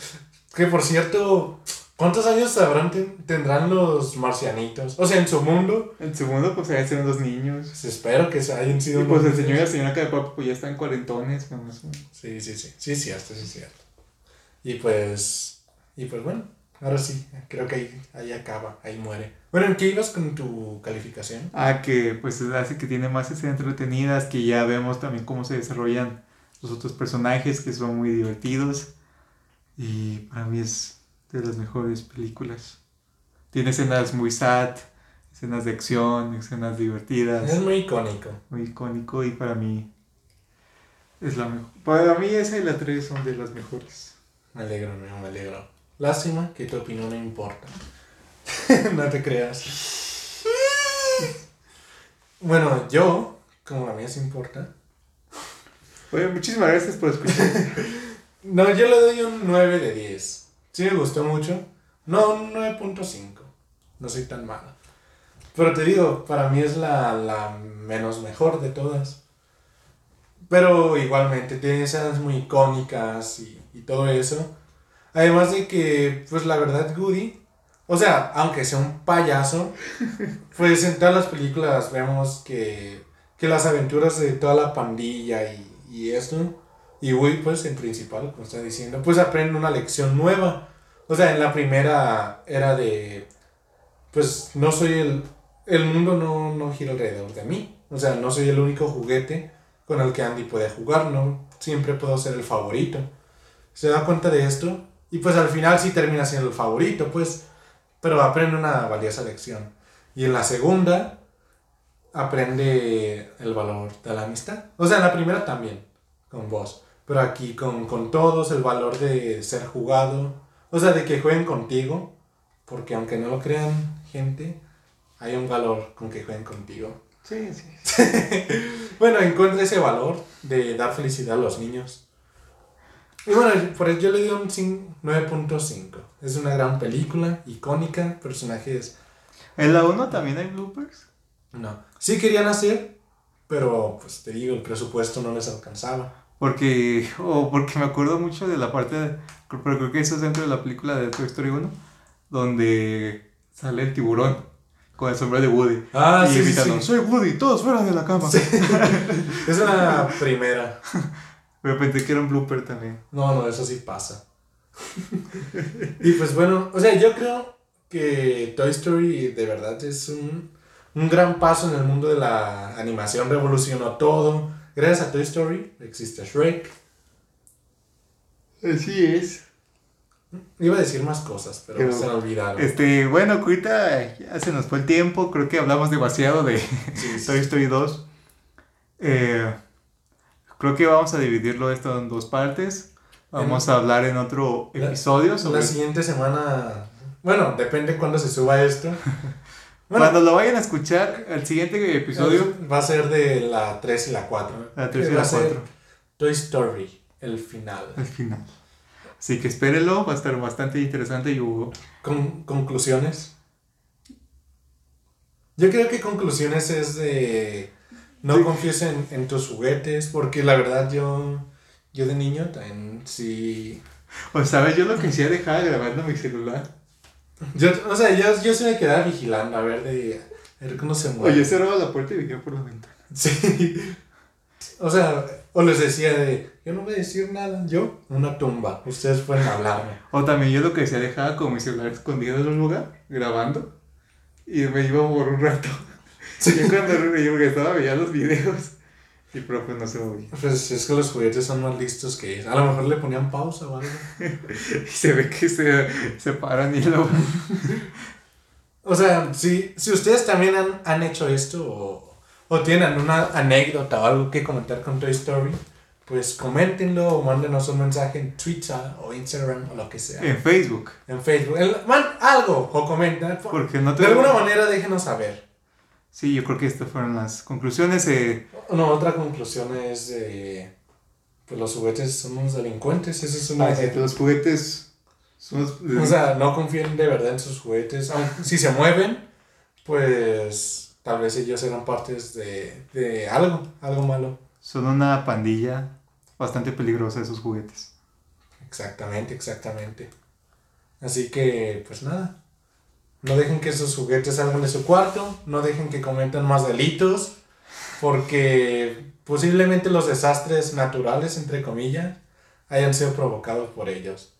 Que por cierto, ¿cuántos años sabrán ten- tendrán los marcianitos? O sea, en su mundo, El segundo, pues ahí están los niños. pues espero que se hayan sido. Y pues el señor y la señora cara de papa, pues ya están cuarentones. bueno, eso. Sí, sí, sí. Sí, cierto, sí, es cierto. Y pues. Y pues bueno, ahora sí, creo que ahí, ahí acaba, ahí muere. Bueno, ¿en qué ibas con tu calificación? Ah, que pues hace que tiene más escenas entretenidas, que ya vemos también cómo se desarrollan los otros personajes, que son muy divertidos. Y para mí es de las mejores películas. Tiene escenas muy sad, escenas de acción, escenas Es divertidas, muy icónico. muy icónico y para mí es la mejor. Para mí esa y la 3 son de las mejores. Me alegro, amigo, me alegro. Lástima que tu opinión no importa. [LAUGHS] no te creas. bueno, yo, como la mía se importa. Oye, muchísimas gracias por escuchar. [LAUGHS] No, yo le doy un 9 de 10. Sí me gustó mucho. No, un 9.5. No soy tan malo. Pero te digo, para mí es la, la menos mejor de todas. Pero igualmente tiene escenas muy icónicas y, y todo eso. Además de que, pues la verdad, Goody, o sea, aunque sea un payaso, [LAUGHS] pues en todas las películas vemos que, que las aventuras de toda la pandilla y, y esto, y Woody, pues en principal, como está diciendo, pues aprende una lección nueva. O sea, en la primera era de, pues no soy el, el mundo no, no gira alrededor de mí. O sea, no soy el único juguete con el que Andy puede jugar, no siempre puedo ser el favorito. Se da cuenta de esto y pues al final sí termina siendo el favorito, pues, pero aprende una valiosa lección. Y en la segunda aprende el valor de la amistad. O sea, en la primera también, con vos, pero aquí con, con todos el valor de ser jugado, o sea, de que jueguen contigo, porque aunque no lo crean gente, hay un valor con que jueguen contigo. Sí, sí. [LAUGHS] Bueno, encuentra ese valor de dar felicidad a los niños. Y bueno, por eso yo le doy un cin- 9.5. Es una gran película, icónica, personajes... ¿En la 1 también hay bloopers? No. Sí querían hacer, pero pues te digo, el presupuesto no les alcanzaba. Porque, o porque me acuerdo mucho de la parte, de- pero creo que eso es dentro de la película de Toy Story 1, donde sale el tiburón con el sombrero de Woody. Ah, y sí, sí, gritando, sí. soy Woody, todos fuera de la cama. [LAUGHS] Es una primera. [LAUGHS] Pero pensé que era un blooper también. No, no, eso sí pasa. y pues bueno, o sea, yo creo que Toy Story de verdad es un, un gran paso en el mundo de la animación, revolucionó todo. Gracias a Toy Story existe Shrek. Así es. Iba a decir más cosas, pero, Pero, se me olvidaron. Este, bueno, ahorita ya se nos fue el tiempo, creo que hablamos demasiado de Sí, [LAUGHS] sí. Toy Story 2. Eh, creo que vamos a dividirlo esto en dos partes. Vamos a hablar en otro La- episodio sobre... La siguiente semana, bueno, depende cuándo se suba esto. [LAUGHS] Bueno, Cuando lo vayan a escuchar, el siguiente episodio... va a ser de la 3 y la 4. La 3 y la a ser 4. Toy Story, el final. Al final. Así que espérenlo, va a estar bastante interesante y hubo... Con, conclusiones. Yo creo que conclusiones es de no Sí. confíes en, en tus juguetes, porque la verdad yo, yo de niño también sí... O sabes, yo lo que hacía dejaba grabando mi celular. Yo, o sea, yo, yo sí me quedaba vigilando a ver de... A ver cómo se mueve. Oye, cerraba la puerta y veía por la ventana. Sí. O sea, o les decía de, yo no voy a decir nada, yo, una tumba, ustedes pueden hablarme. O también yo lo que hacía dejaba con mi celular escondido en un lugar, grabando, y me iba por un rato. [LAUGHS] Yo cuando yo regresaba veía los videos, y profe no se movía. Pues es que los juguetes son más listos que ellos. A lo mejor le ponían pausa o algo. [LAUGHS] Y se ve que se, se paran y lo... O sea, si, si ustedes también han, han hecho esto o, o tienen una anécdota o algo que comentar con Toy Story, pues coméntenlo o mándenos un mensaje en Twitter o Instagram o lo que sea. En Facebook, En Facebook. Man, algo o comenten. porque no te... De alguna manera déjenos saber. Sí, yo creo que estas fueron las conclusiones. eh, No, otra conclusión es de... Pues los juguetes son unos delincuentes. Eso es una... ah, sí, los juguetes son los- O sea, no confíen de verdad en sus juguetes. Aunque si se mueven, pues tal vez ellos eran partes de, de algo, algo malo. son una pandilla bastante peligrosa esos juguetes. Exactamente, exactamente. Así que, pues nada. No dejen que esos juguetes salgan de su cuarto. No dejen que cometen más delitos. Porque posiblemente los desastres naturales, entre comillas, hayan sido provocados por ellos.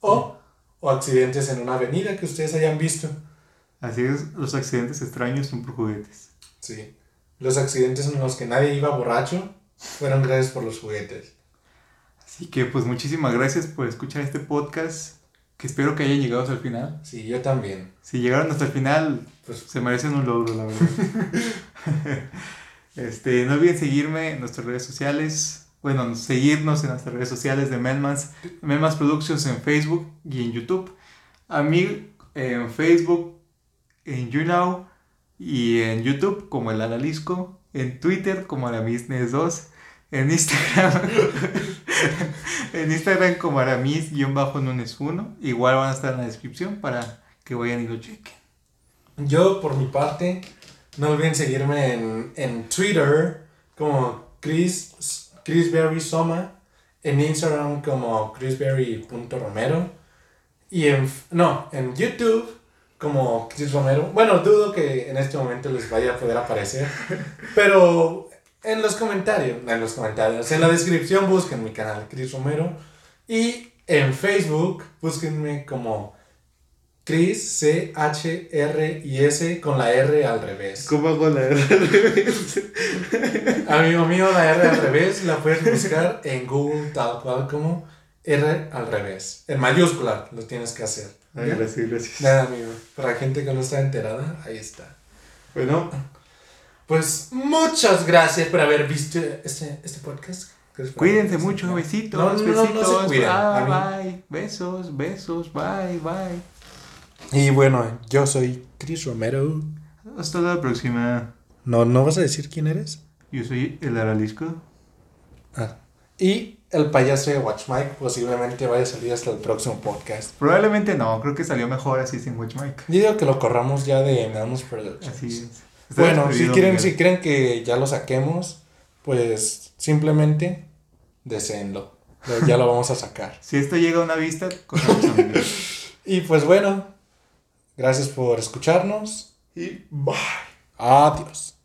O, o accidentes en una avenida que ustedes hayan visto. Así es, los accidentes extraños son por juguetes. Sí. Los accidentes en los que nadie iba borracho fueron gracias por los juguetes. Así que pues muchísimas gracias por escuchar este podcast, que espero que hayan llegado hasta el final. Sí, yo también. Si llegaron hasta el final, Pues se merecen un logro, la verdad. [LAUGHS] este, no olviden seguirme en nuestras redes sociales. Bueno, seguirnos en nuestras redes sociales de Melmans, Melmans Productions en Facebook y en YouTube. A mí en Facebook, en YouNow y en YouTube como el Analisco, en Twitter como Aramisnes2, en Instagram, [LAUGHS] en Instagram como Aramis-Nunes1. Igual van a estar en la descripción para que vayan y lo chequen. yo, por mi parte, no olviden seguirme en, en Twitter como Chris, Soma, en Instagram como chrisberry.romero y en, no, en YouTube como Chris Romero. Bueno, dudo que en este momento les vaya a poder aparecer, [LAUGHS] pero en los comentarios, en los comentarios, en la descripción busquen mi canal Chris Romero y en Facebook búsquenme como Chris C H R y S con la R al revés. ¿Cómo hago la R Amigo mío, la R al revés la puedes buscar en Google tal cual como R al revés. En mayúscula lo tienes que hacer. Ay, gracias, gracias. Nada, amigo. Para gente que no está enterada, ahí está. Bueno, Pues muchas gracias por haber visto este, este podcast. cuídense mucho, besitos, No, no, no, no se besitos. cuiden, Ah, bye. Besos, besos, bye, bye. Y bueno, yo soy Chris Romero. Hasta la próxima. ¿No, ¿No vas a decir quién eres? Yo soy el Aralisco. Ah. Y el payaso de Watch Mike posiblemente vaya a salir hasta el próximo podcast. Probablemente no, creo que salió mejor así sin Watch Mike. Yo digo que lo corramos ya de Namus Productions. Así es. Bueno, si quieren, Miguel. si quieren que ya lo saquemos, pues simplemente deseenlo. Ya lo vamos a sacar. [LAUGHS] Si esto llega a una vista. [LAUGHS] Y pues bueno, gracias por escucharnos. Y bye. Adiós.